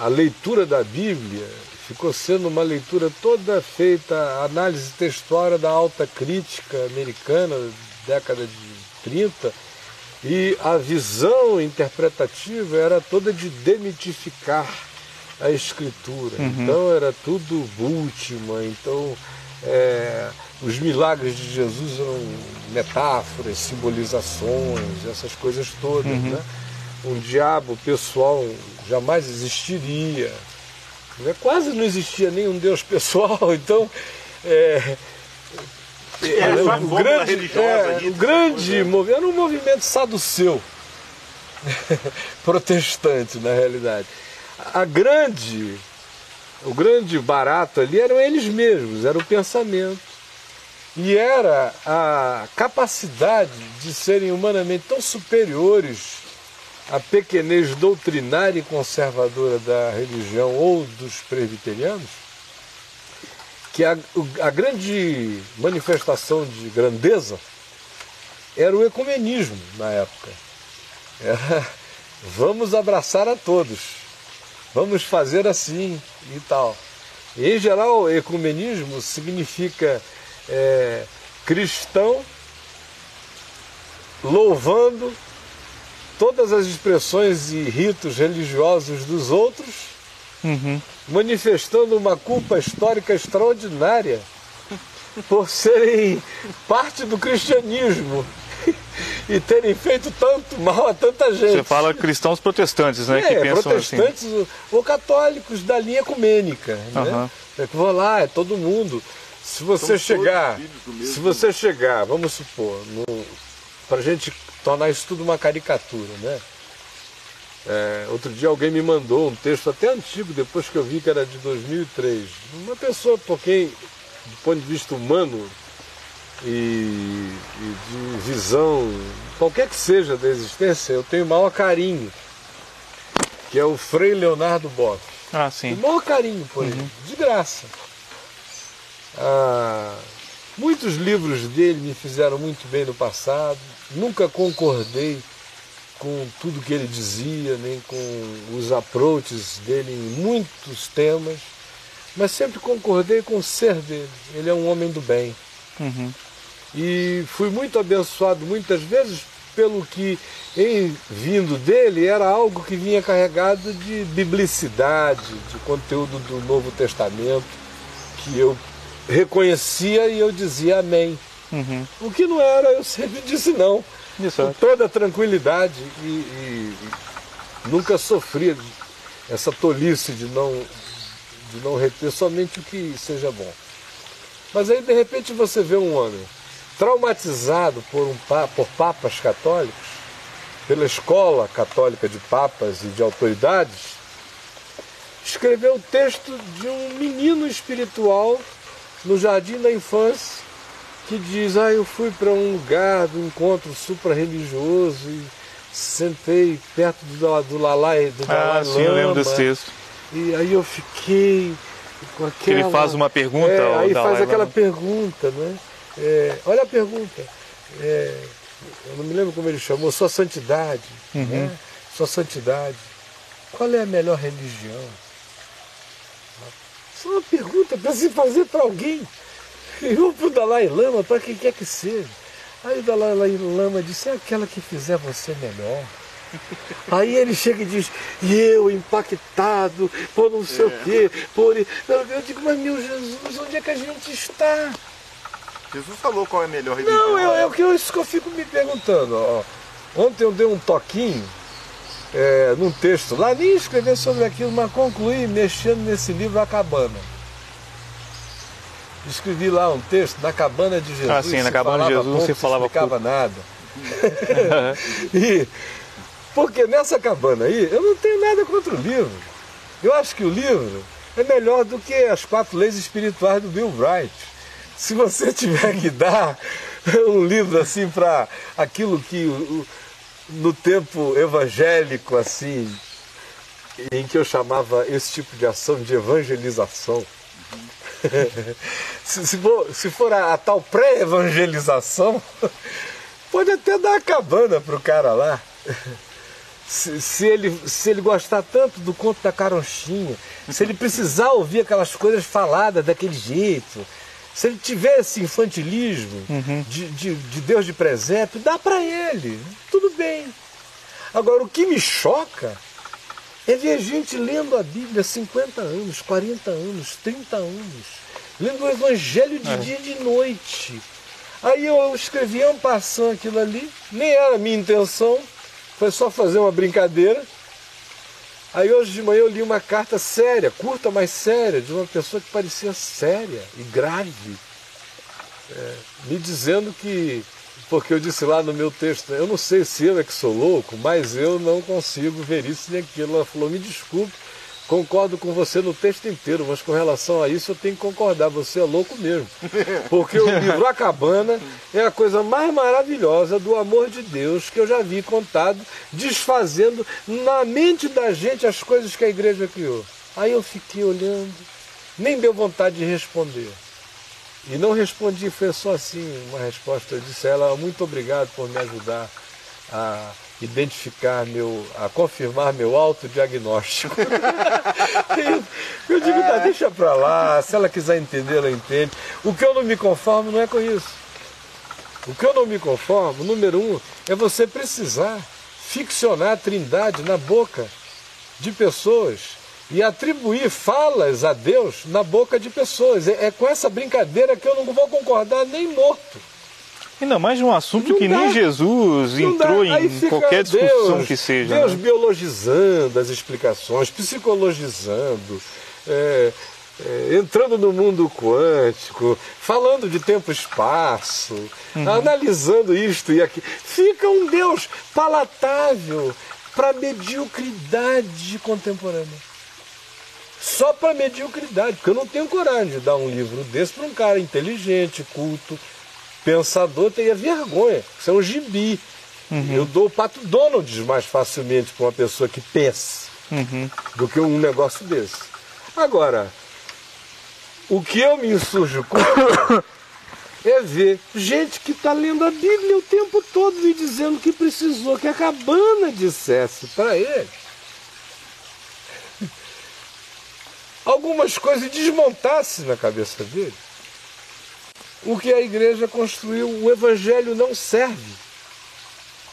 a leitura da Bíblia ficou sendo uma leitura toda feita, análise textual da alta crítica americana, década de 30, e a visão interpretativa era toda de demitificar a escritura. Uhum. Então era tudo última, então é, os milagres de Jesus eram metáforas, simbolizações, essas coisas todas. Uhum. Né? Um diabo pessoal jamais existiria. Né? Quase não existia nenhum Deus pessoal, então é, é, é o, grande, é, o grande movimento era um movimento saduceu, protestante na realidade. A grande, o grande barato ali eram eles mesmos, era o pensamento. E era a capacidade de serem humanamente tão superiores à pequenez doutrinária e conservadora da religião ou dos presbiterianos, que a, a grande manifestação de grandeza era o ecumenismo na época. Era, vamos abraçar a todos, vamos fazer assim e tal. Em geral, ecumenismo significa é, cristão louvando todas as expressões e ritos religiosos dos outros uhum. manifestando uma culpa histórica extraordinária por serem parte do cristianismo e terem feito tanto mal a tanta gente. Você fala cristãos protestantes, né? É, que pensam assim. protestantes assim. ou católicos da linha ecumênica. Uhum. Né? É que vou lá, é todo mundo. Se você Somos chegar, se você chegar, vamos supor, para a gente tornar isso tudo uma caricatura, né? É, outro dia alguém me mandou um texto até antigo, depois que eu vi que era de 2003. Uma pessoa por quem, do ponto de vista humano e, e de visão, qualquer que seja da existência, eu tenho o maior carinho, que é o Frei Leonardo Boff. Ah, sim. O maior carinho por uhum. ele, de graça. Ah, muitos livros dele me fizeram muito bem no passado, nunca concordei com tudo que ele dizia, nem com os approaches dele em muitos temas, mas sempre concordei com o ser dele. Ele é um homem do bem. Uhum. E fui muito abençoado muitas vezes pelo que, em vindo dele, era algo que vinha carregado de biblicidade, de conteúdo do Novo Testamento, que eu reconhecia e eu dizia amém. Uhum. O que não era, eu sempre disse não. Isso. Com toda tranquilidade e, e, e, nunca sofri essa tolice de não, de não reter somente o que seja bom. Mas aí de repente você vê um homem traumatizado por, um, por papas católicos, pela escola católica de papas e de autoridades, escreveu o texto de um menino espiritual no jardim da infância que diz, ah, eu fui para um lugar do encontro supra-religioso e sentei perto do, do Lalai, do Dalai Ah, sim, eu lembro desse texto. E aí eu fiquei com aquela... Que ele faz uma pergunta é, Aí Dalai faz aquela Lama. pergunta, né? É, olha a pergunta. É, eu não me lembro como ele chamou, sua santidade. Uhum. Né? Sua santidade. Qual é a melhor religião? Isso é uma pergunta para se fazer para alguém. E vou para o Dalai Lama, para quem quer que seja. Aí o Dalai Lama disse, é aquela que fizer você melhor. Aí ele chega e diz, e eu impactado por não sei é. o quê, por. Eu digo, mas meu Jesus, onde é que a gente está? Jesus falou qual é a melhor religião. Não, é, é o que eu, isso que eu fico me perguntando. Ó. Ontem eu dei um toquinho é, num texto lá, nem escrever sobre aquilo, mas concluí mexendo nesse livro A Cabana. Escrevi lá um texto na cabana de Jesus. Ah, sim, na cabana de Jesus pouco, você falava pouco. nada. e, porque nessa cabana aí, eu não tenho nada contra o livro. Eu acho que o livro é melhor do que as quatro leis espirituais do Bill Bright. Se você tiver que dar um livro assim para aquilo que no tempo evangélico assim, em que eu chamava esse tipo de ação de evangelização. se, se for, se for a, a tal pré-evangelização, pode até dar a cabana pro cara lá. Se, se ele, se ele gostar tanto do conto da caronchinha, se ele precisar ouvir aquelas coisas faladas daquele jeito, se ele tiver esse infantilismo de, de, de Deus de presépio, dá para ele, tudo bem. Agora, o que me choca é ver gente lendo a Bíblia há 50 anos, 40 anos, 30 anos, lendo o Evangelho de dia e de noite. Aí eu escrevi um passando aquilo ali, nem era a minha intenção, foi só fazer uma brincadeira. Aí hoje de manhã eu li uma carta séria, curta, mas séria, de uma pessoa que parecia séria e grave, é, me dizendo que, porque eu disse lá no meu texto, eu não sei se eu é que sou louco, mas eu não consigo ver isso nem aquilo. Ela falou, me desculpe, concordo com você no texto inteiro, mas com relação a isso eu tenho que concordar, você é louco mesmo. Porque o livro A Cabana é a coisa mais maravilhosa do amor de Deus que eu já vi contado, desfazendo na mente da gente as coisas que a igreja criou. Aí eu fiquei olhando, nem deu vontade de responder. E não respondi, foi só assim uma resposta. Eu disse a ela, muito obrigado por me ajudar a identificar meu, a confirmar meu autodiagnóstico. eu, digo, tá, deixa pra lá, se ela quiser entender, ela entende. O que eu não me conformo não é com isso. O que eu não me conformo, número um, é você precisar ficcionar a trindade na boca de pessoas e atribuir falas a Deus na boca de pessoas. É, é com essa brincadeira que eu não vou concordar nem morto. Ainda mais de um assunto Não que dá. nem Jesus Não dá. entrou Aí em qualquer discussão Deus, que seja. Deus né? biologizando as explicações, psicologizando, é, é, entrando no mundo quântico, falando de tempo e espaço, Uhum. analisando isto e aquilo. Fica um Deus palatável para mediocridade contemporânea. Só para mediocridade, porque eu não tenho coragem de dar um livro desse para um cara inteligente, culto, pensador, teria vergonha. Isso é um gibi. Eu dou o pato Donald mais facilmente para uma pessoa que pensa do que um negócio desse. Agora, o que eu me insurjo contra é ver gente que está lendo a Bíblia o tempo todo e dizendo que precisou que a cabana dissesse para ele algumas coisas e desmontasse na cabeça dele o que a igreja construiu. O evangelho não serve.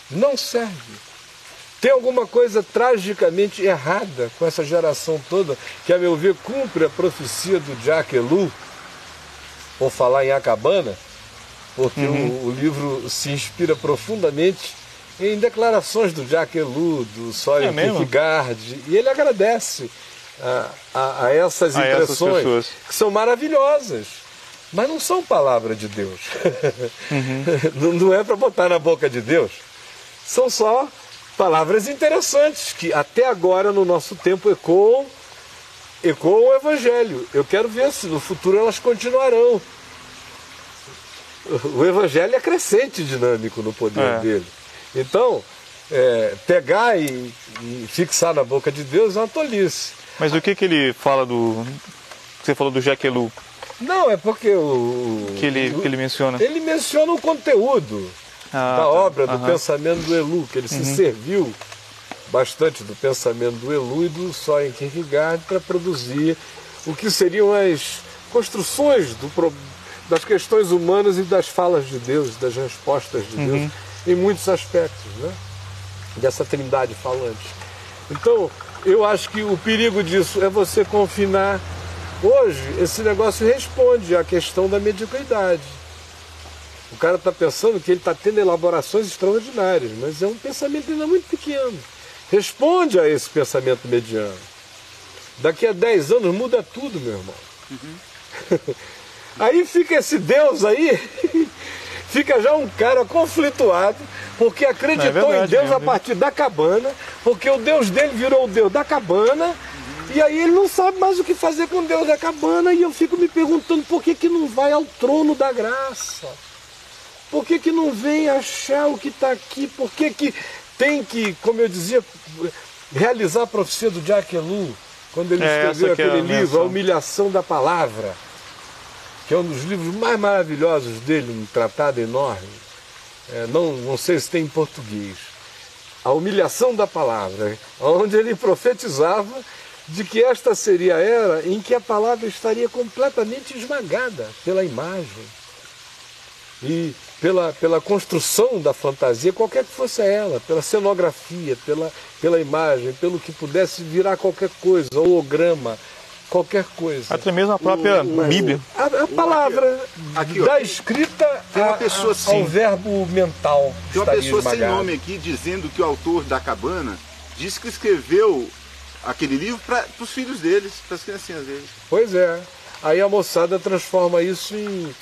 Não serve. Tem alguma coisa tragicamente errada com essa geração toda, que, a meu ver, cumpre a profecia do Jack Elu, por falar em Acabana, porque o, o livro se inspira profundamente em declarações do Jack Elu, do Soren É? Kierkegaard, e ele agradece a, a- a essas A essas impressões, pessoas. que são maravilhosas, mas não são palavra de Deus. não, não é para botar na boca de Deus. São só palavras interessantes que até agora no nosso tempo ecoam, ecoam o Evangelho. Eu quero ver se no futuro elas continuarão. O Evangelho é crescente dinâmico no poder É. dele. Então, é, pegar e, e fixar na boca de Deus é uma tolice. Mas o que, que ele fala do. Você falou do Jack Elu, Não, é porque o. que ele, que ele menciona. Ele menciona o conteúdo Ah, da tá. obra, do pensamento do Elu, que ele se serviu bastante do pensamento do Elu e do Soren Kierkegaard para produzir o que seriam as construções do das questões humanas e das falas de Deus, das respostas de Deus, em muitos aspectos, né? dessa trindade falante. Então, eu acho que o perigo disso é você confinar. Hoje, esse negócio responde à questão da mediocridade. O cara está pensando que ele está tendo elaborações extraordinárias, mas é um pensamento ainda muito pequeno. Responde a esse pensamento mediano. Daqui a 10 anos muda tudo, meu irmão. Aí fica esse Deus aí, fica já um cara conflituado, porque acreditou é verdade, em Deus a partir da cabana, porque o Deus dele virou o Deus da cabana, e aí ele não sabe mais o que fazer com Deus da cabana, e eu fico me perguntando por que, que não vai ao trono da graça. Por que, que não vem achar o que está aqui? Por que, que tem que, como eu dizia, realizar a profecia do Jack Elu, quando ele é, escreveu é aquele é livro, A Humilhação da Palavra, que é um dos livros mais maravilhosos dele, um tratado enorme. É, não, não sei se tem em português. A Humilhação da Palavra, onde ele profetizava de que esta seria a era em que a palavra estaria completamente esmagada pela imagem. E pela, pela construção da fantasia, qualquer que fosse ela, pela cenografia, pela, pela imagem, pelo que pudesse virar qualquer coisa, holograma, qualquer coisa. Até mesmo a própria o, Bíblia. A, a palavra aqui, da escrita tem uma pessoa a, ao verbo mental. Tem uma pessoa esmagado. sem nome aqui dizendo que o autor da cabana disse que escreveu aquele livro para os filhos deles, para as criancinhas deles. Pois é. Aí a moçada transforma isso em,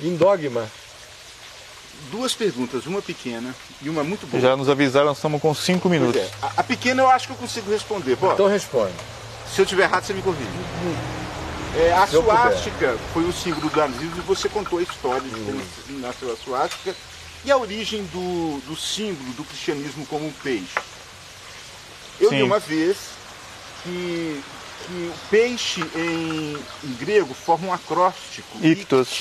em dogma duas perguntas, uma pequena e uma muito boa. Já nos avisaram, estamos com cinco minutos. É. A, a, pequena eu acho que eu consigo responder. Pô, então responde. Se eu tiver errado, você me corrige. É, a suástica foi o símbolo do nazismo e você contou a história de como hum. nasceu a suástica e a origem do, do símbolo do cristianismo como um peixe. Eu Sim. li uma vez que, que o peixe em, em grego forma um acróstico. Ictus.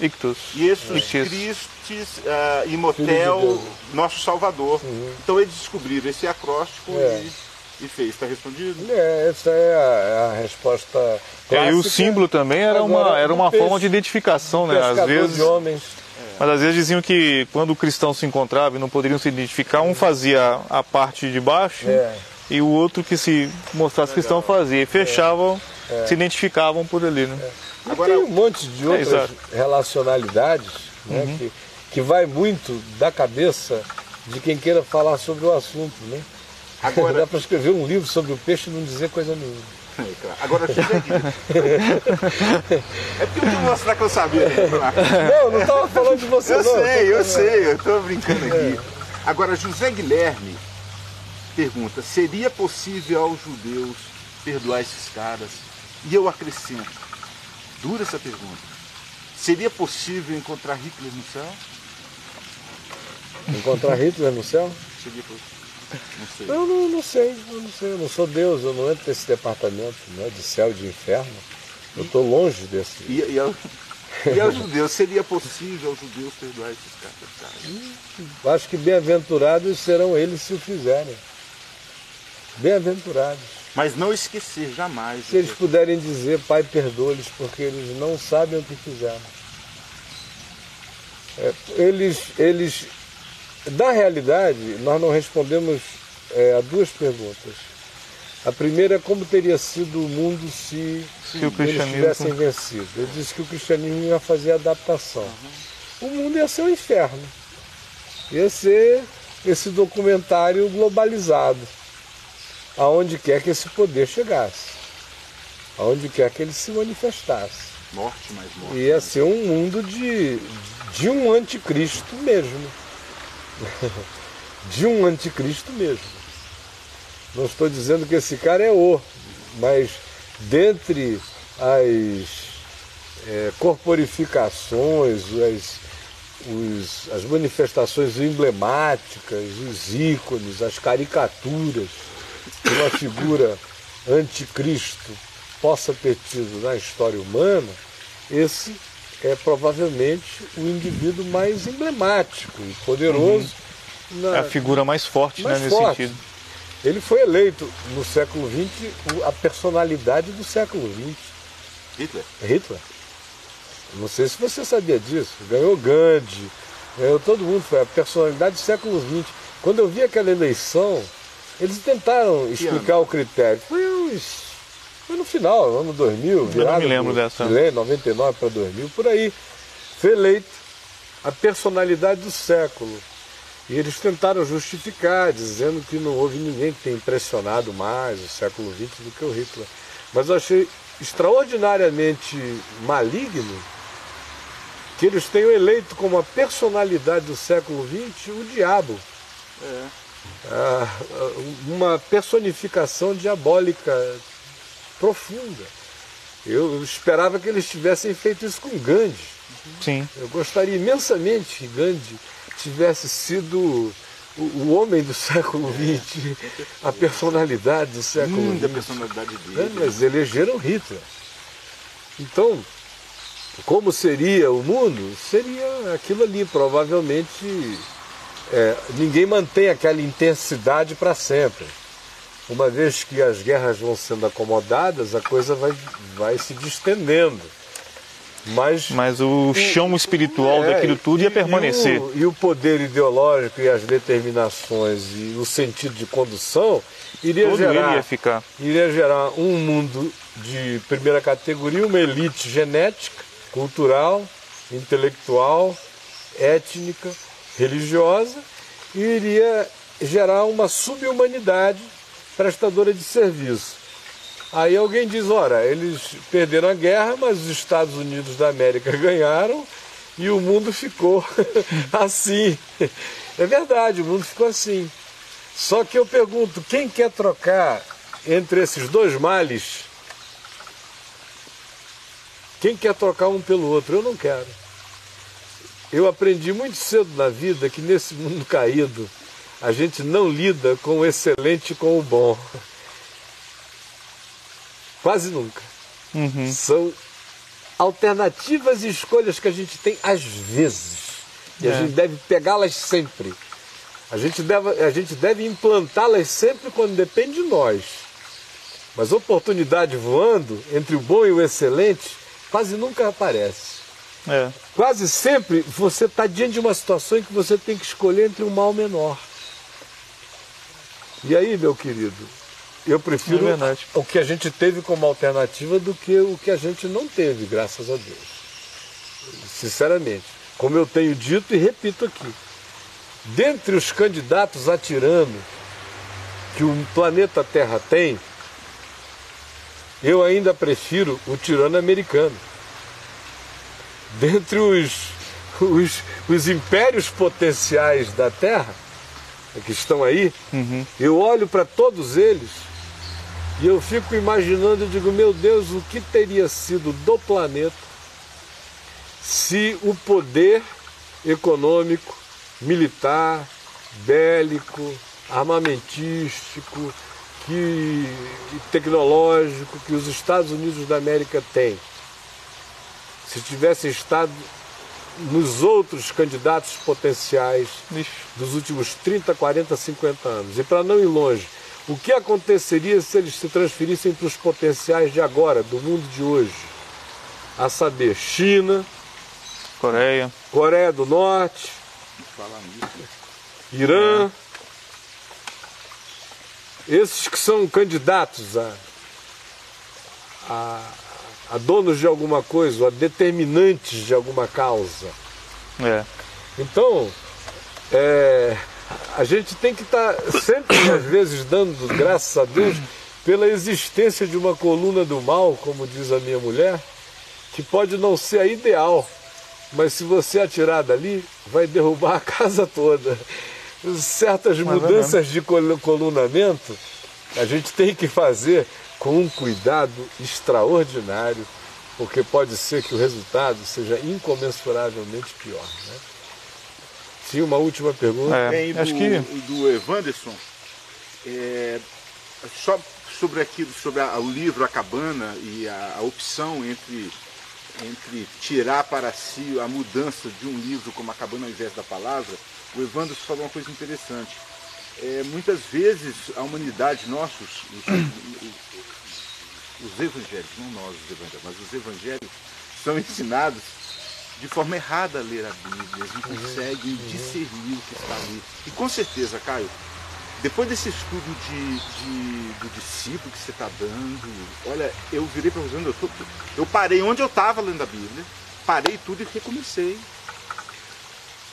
Ictus. Jesus Christus uh, Imotel, nosso Salvador. Uhum. Então eles descobriram esse acróstico é. e, e, fez. Está respondido? É, essa é a, é a resposta. É, e o símbolo também era uma, era uma forma de identificação, né? Às vezes. De homens. Mas às vezes diziam que quando o cristão se encontrava e não poderiam se identificar, um fazia a parte de baixo é. e o outro que se mostrasse cristão fazia. E fechavam, é. se identificavam por ali, né? É. Agora, tem um monte de é, outras é, relacionalidades né, uhum. que, que vai muito da cabeça de quem queira falar sobre o assunto. Né? Agora... Dá para escrever um livro sobre o peixe e não dizer coisa nenhuma. É, Agora José É porque eu vou mostrar que eu sabia. Não, não estava falando de você eu não. Sei, eu sei, eu estou brincando aqui. É. Agora, José Guilherme pergunta, seria possível aos judeus perdoar esses caras? E eu acrescento, Dura essa pergunta. Seria possível encontrar Hitler no céu? Encontrar Hitler no céu? Seria possível. Não sei. Eu não, não, sei, eu não sei, eu não sou Deus, eu não entro nesse departamento né, de céu e de inferno. Eu estou longe desse. E, e, ao, e aos judeus, seria possível aos judeus perdoar esses caras? Acho que bem-aventurados serão eles se o fizerem. Bem-aventurados. Mas não esquecer jamais. Se eles puderem dizer, Pai, perdoa-lhes, porque eles não sabem o que fizeram. É, eles, eles, na realidade, nós não respondemos é, a duas perguntas. A primeira é como teria sido o mundo se, se eles tivessem vencido. Ele disse que o cristianismo ia fazer adaptação. Uhum. O mundo ia ser um inferno. Ia ser esse documentário globalizado aonde quer que esse poder chegasse, aonde quer que ele se manifestasse. Morte mais morte. Ia ser um mundo de, de um anticristo mesmo. de um anticristo mesmo. Não estou dizendo que esse cara é o, mas dentre as é, corporificações, as, os, as manifestações emblemáticas, os ícones, as caricaturas que uma figura anticristo possa ter tido na história humana, esse é provavelmente o indivíduo mais emblemático e poderoso. Uhum. Na... É a figura mais forte mais né, nesse forte. sentido. Ele foi eleito no século XX a personalidade do século XX. Hitler? Hitler. Não sei se você sabia disso. Ganhou Gandhi, ganhou todo mundo, foi a personalidade do século XX. Quando eu vi aquela eleição, eles tentaram explicar o critério. Foi, uns, foi no final, ano 2000, virado. Eu não me lembro dessa. 99 para 2000, por aí. Foi eleito a personalidade do século. E eles tentaram justificar, dizendo que não houve ninguém que tenha impressionado mais o século XX do que o Hitler. Mas eu achei extraordinariamente maligno que eles tenham eleito como a personalidade do século XX o diabo. É. Ah, uma personificação diabólica profunda. Eu esperava que eles tivessem feito isso com Gandhi. Sim. Eu gostaria imensamente que Gandhi tivesse sido o, o homem do século XX, a personalidade do século XX. personalidade dele. É, mas elegeram Hitler. Então, como seria o mundo? Seria aquilo ali, provavelmente. É, ninguém mantém aquela intensidade para sempre. Uma vez que as guerras vão sendo acomodadas, a coisa vai, vai se distendendo. Mas, Mas o chão espiritual é, daquilo tudo ia permanecer. E o, e o, poder ideológico e as determinações e o sentido de condução iria Todo gerar, ia ficar. iria gerar um mundo de primeira categoria, uma elite genética, cultural, intelectual, étnica, religiosa, e iria gerar uma subhumanidade prestadora de serviço. Aí alguém diz, ora, eles perderam a guerra, mas os Estados Unidos da América ganharam e o mundo ficou assim. É verdade, o mundo ficou assim. Só que eu pergunto, quem quer trocar entre esses dois males? Quem quer trocar um pelo outro? Eu não quero. Eu aprendi muito cedo na vida que nesse mundo caído a gente não lida com o excelente com o bom. Quase nunca. Uhum. São alternativas e escolhas que a gente tem às vezes. E é. a gente deve pegá-las sempre. A gente deve, a gente deve implantá-las sempre quando depende de nós. Mas oportunidade voando entre o bom e o excelente quase nunca aparece. É. Quase sempre você está diante de uma situação em que você tem que escolher entre um mal menor. E aí, meu querido, eu prefiro é o que a gente teve como alternativa do que o que a gente não teve, graças a Deus. Sinceramente. Como eu tenho dito e repito aqui. Dentre os candidatos a tirano que o planeta Terra tem, eu ainda prefiro o tirano americano. Dentre os, os, os impérios potenciais da Terra, que estão aí, uhum. eu olho para todos eles e eu fico imaginando e digo, meu Deus, o que teria sido do planeta se o poder econômico, militar, bélico, armamentístico, que, tecnológico que os Estados Unidos da América têm, se tivessem estado nos outros candidatos potenciais Ixi. dos últimos 30, 40, 50 anos. E para não ir longe, o que aconteceria se eles se transferissem para os potenciais de agora, do mundo de hoje? A saber, China, Coreia, Coreia do Norte, Irã, esses que são candidatos a, a a donos de alguma coisa, a determinantes de alguma causa. É. Então, é, a gente tem que estar tá sempre, às vezes, dando graças a Deus pela existência de uma coluna do mal, como diz a minha mulher, que pode não ser a ideal, mas se você atirar dali, vai derrubar a casa toda. Certas mas é mudanças é de colunamento a gente tem que fazer com um cuidado extraordinário, porque pode ser que o resultado seja incomensuravelmente pior. Né? Tinha uma última pergunta. É, do, acho que... do Evanderson, é, só sobre aquilo, sobre a, o livro A Cabana e a, a, opção entre, entre tirar para si a mudança de um livro como A Cabana ao invés da palavra, o Evanderson falou uma coisa interessante. É, muitas vezes a humanidade, nossos, os, os evangélicos, não nós os evangélicos, mas os evangélicos são ensinados de forma errada a ler a Bíblia, eles não conseguem uhum. discernir o que está ali. E com certeza, Caio, depois desse estudo de, de do discípulo que você está dando, olha, eu virei para você, eu, tô, eu parei onde eu estava lendo a Bíblia, parei tudo e recomecei.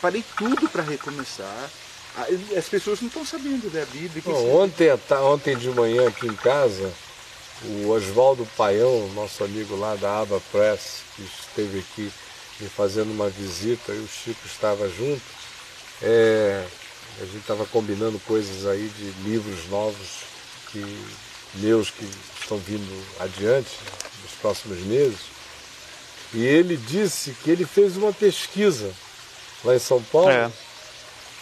Parei tudo para recomeçar. As pessoas não estão sabendo ler a Bíblia. Bom, ontem, ontem de manhã aqui em casa, o Oswaldo Paião, nosso amigo lá da Aba Press, que esteve aqui me fazendo uma visita e o Chico estava junto. É, a gente estava combinando coisas aí de livros novos que meus que estão vindo adiante nos próximos meses. E ele disse que ele fez uma pesquisa lá em São Paulo é.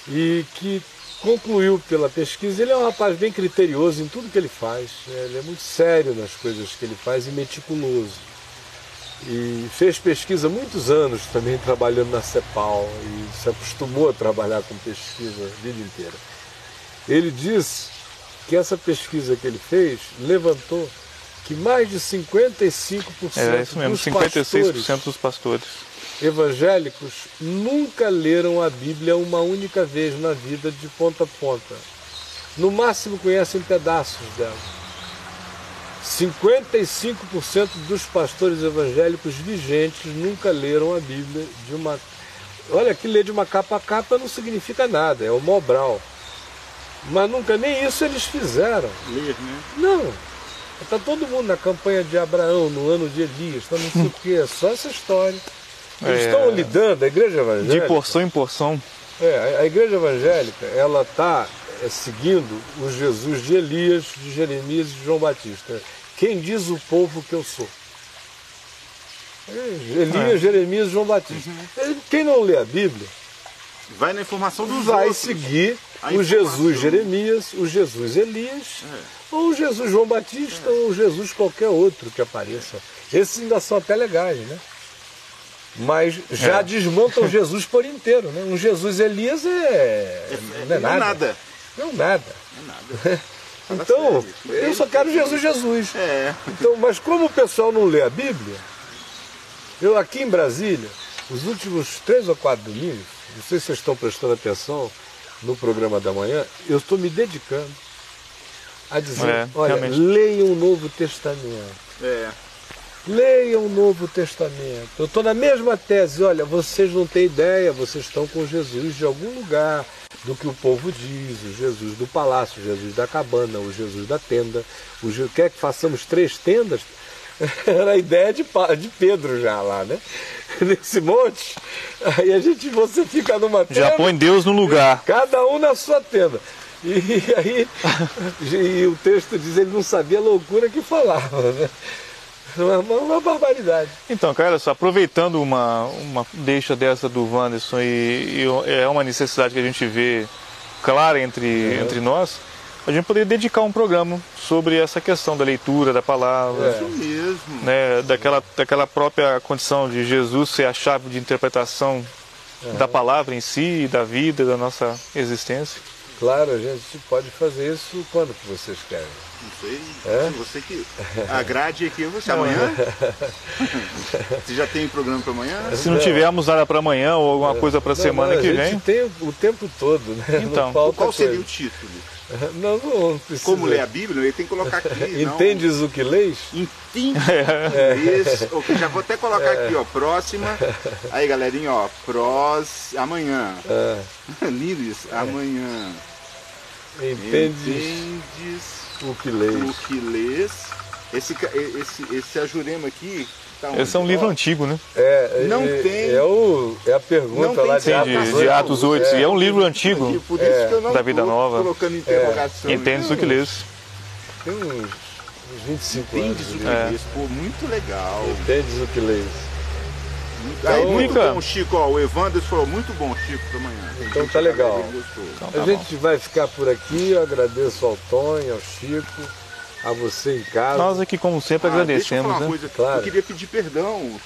E que concluiu pela pesquisa. Ele é um rapaz bem criterioso em tudo que ele faz. Né? Ele é muito sério nas coisas que ele faz e meticuloso. E fez pesquisa há muitos anos também trabalhando na CEPAL e se acostumou a trabalhar com pesquisa a vida inteira. Ele disse que essa pesquisa que ele fez levantou que mais de 55% é, isso mesmo, dos 56% pastores dos pastores evangélicos nunca leram a Bíblia uma única vez na vida de ponta a ponta. No máximo conhecem pedaços dela. 55% dos pastores evangélicos vigentes nunca leram a Bíblia de uma. Olha, que ler de uma capa a capa não significa nada, é o Mobral. Mas nunca nem isso eles fizeram. Ler, né? Não. Está todo mundo na campanha de Abraão, no ano de Elias, está não sei o quê, é só essa história. Eles é... estão lidando, a igreja evangélica. De porção em porção. É, a igreja evangélica, ela está é, seguindo o Jesus de Elias, de Jeremias e de João Batista. Quem diz o povo que eu sou? É, Elias, é. Jeremias e João Batista. Uhum. Quem não lê a Bíblia vai na informação dos vai outros. seguir o Jesus Jeremias, o Jesus Elias, é. ou o Jesus João Batista, é. ou o Jesus qualquer outro que apareça. Esses ainda são até legais, né? Mas já é. desmontam Jesus por inteiro, né? Um Jesus Elias é, é não é nada. Não é nada. Não nada. Não é nada. então, eu só quero Jesus Jesus. É. Então, mas como o pessoal não lê a Bíblia, eu aqui em Brasília, os últimos três ou quatro domingos, não sei se vocês estão prestando atenção no programa da manhã, eu estou me dedicando a dizer, é, olha, realmente. leiam o Novo Testamento. É. Leiam o Novo Testamento. Eu estou na mesma tese, olha, vocês não têm ideia, vocês estão com Jesus de algum lugar do que o povo diz, o Jesus do palácio, o Jesus da cabana, o Jesus da tenda. O Je... Quer que façamos três tendas? Era a ideia de, de Pedro já lá, né? Nesse monte. Aí a gente, você fica numa tenda. Já põe Deus no lugar. Cada um na sua tenda. E aí e o texto diz ele não sabia a loucura que falava, né? Uma, uma, barbaridade. Então, cara, só aproveitando uma, uma deixa dessa do Wanderson e, e, é uma necessidade que a gente vê clara entre, é. entre nós, a gente poderia dedicar um programa sobre essa questão da leitura da palavra. É. Isso mesmo. Né, daquela, daquela própria condição de Jesus ser a chave de interpretação é. da palavra em si, da vida, da nossa existência. Claro, a gente pode fazer isso quando que vocês querem. Não sei. É? Você que agrade aqui você amanhã. você já tem programa para amanhã? Se não tivermos nada para amanhã ou alguma coisa para semana não, que vem. tem o tempo todo, né? Então, qual seria o título? Não, não precisa. Como ler a Bíblia, ele tem que colocar aqui. Entendes não... o que leis? Entendes é. o que Já vou até colocar é. aqui, ó. Próxima. Aí, galerinha, ó. Prós. Amanhã. É. Lilis, amanhã. Entendes, Entendes o que lês. O que lês. Esse, esse, esse Ajurema aqui. Tá esse é um livro antigo, né? É, não é, tem. É, o, é a pergunta lá de, Atos, de Atos 8. É, e é um livro antigo por isso é. que eu não da Vida Nova. Colocando interrogação. É. Entendes o que lês. Tem uns, uns 25 Entendes anos. o que é. lês. Pô, muito legal. Entendes o que lês. Então, Aí, muito bom, Chico. Ó, o Evandro falou muito bom, Chico, da manhã. Então tá legal. Então, tá a gente bom. vai ficar por aqui. Eu agradeço ao Tonho, ao Chico, a você em casa. Nós aqui, como sempre, ah, agradecemos. Deixa eu, né? coisa. Claro. eu queria pedir perdão os,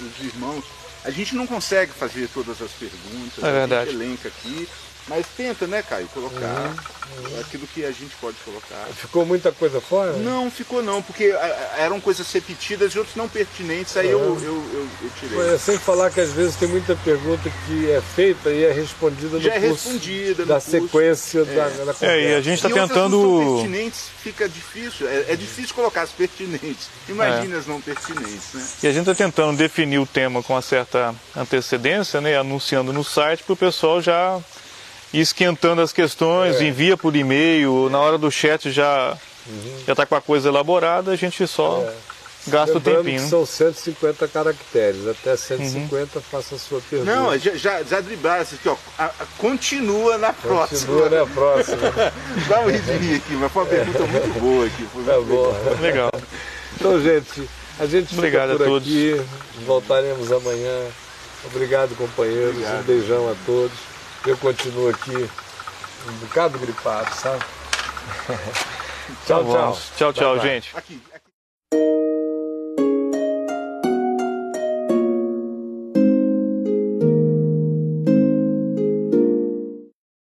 os, irmãos. A gente não consegue fazer todas as perguntas. É verdade. A gente elenca aqui. Mas tenta, né, Caio, colocar uhum, uhum. aquilo que a gente pode colocar. Ficou muita coisa fora? Não, ficou não, porque eram coisas repetidas e outras não pertinentes, aí uhum. eu, eu, eu, eu, tirei. É, sem falar que às vezes tem muita pergunta que é feita e é respondida no Já é curso respondida da curso. sequência é. da, da conversa. É, e a gente está tentando... Não pertinentes fica difícil, é, é, difícil colocar as pertinentes. Imagina é. as não pertinentes, né? E a gente está tentando definir o tema com uma certa antecedência, né, anunciando no site para o pessoal já e esquentando as questões, é. envia por e-mail, na hora do chat já uhum. já está com a coisa elaborada, a gente só é. gasta o Lembrando tempinho. que são 150 caracteres. Até 150 faça a sua pergunta. Não, já, já, já dribaram isso aqui, ó. A- a- continua na próxima. Continua na próxima. Dá um ridinho aqui, mas foi uma pergunta muito boa aqui. Foi Tá muito bom. legal. Legal. Então, gente, a gente fica Obrigado por a todos. aqui. Voltaremos amanhã. Obrigado, companheiros. Um beijão a todos. Eu continuo aqui um bocado gripado, sabe? Tá tchau, tchau. Tchau, tchau, tchau, tchau gente. Aqui, aqui.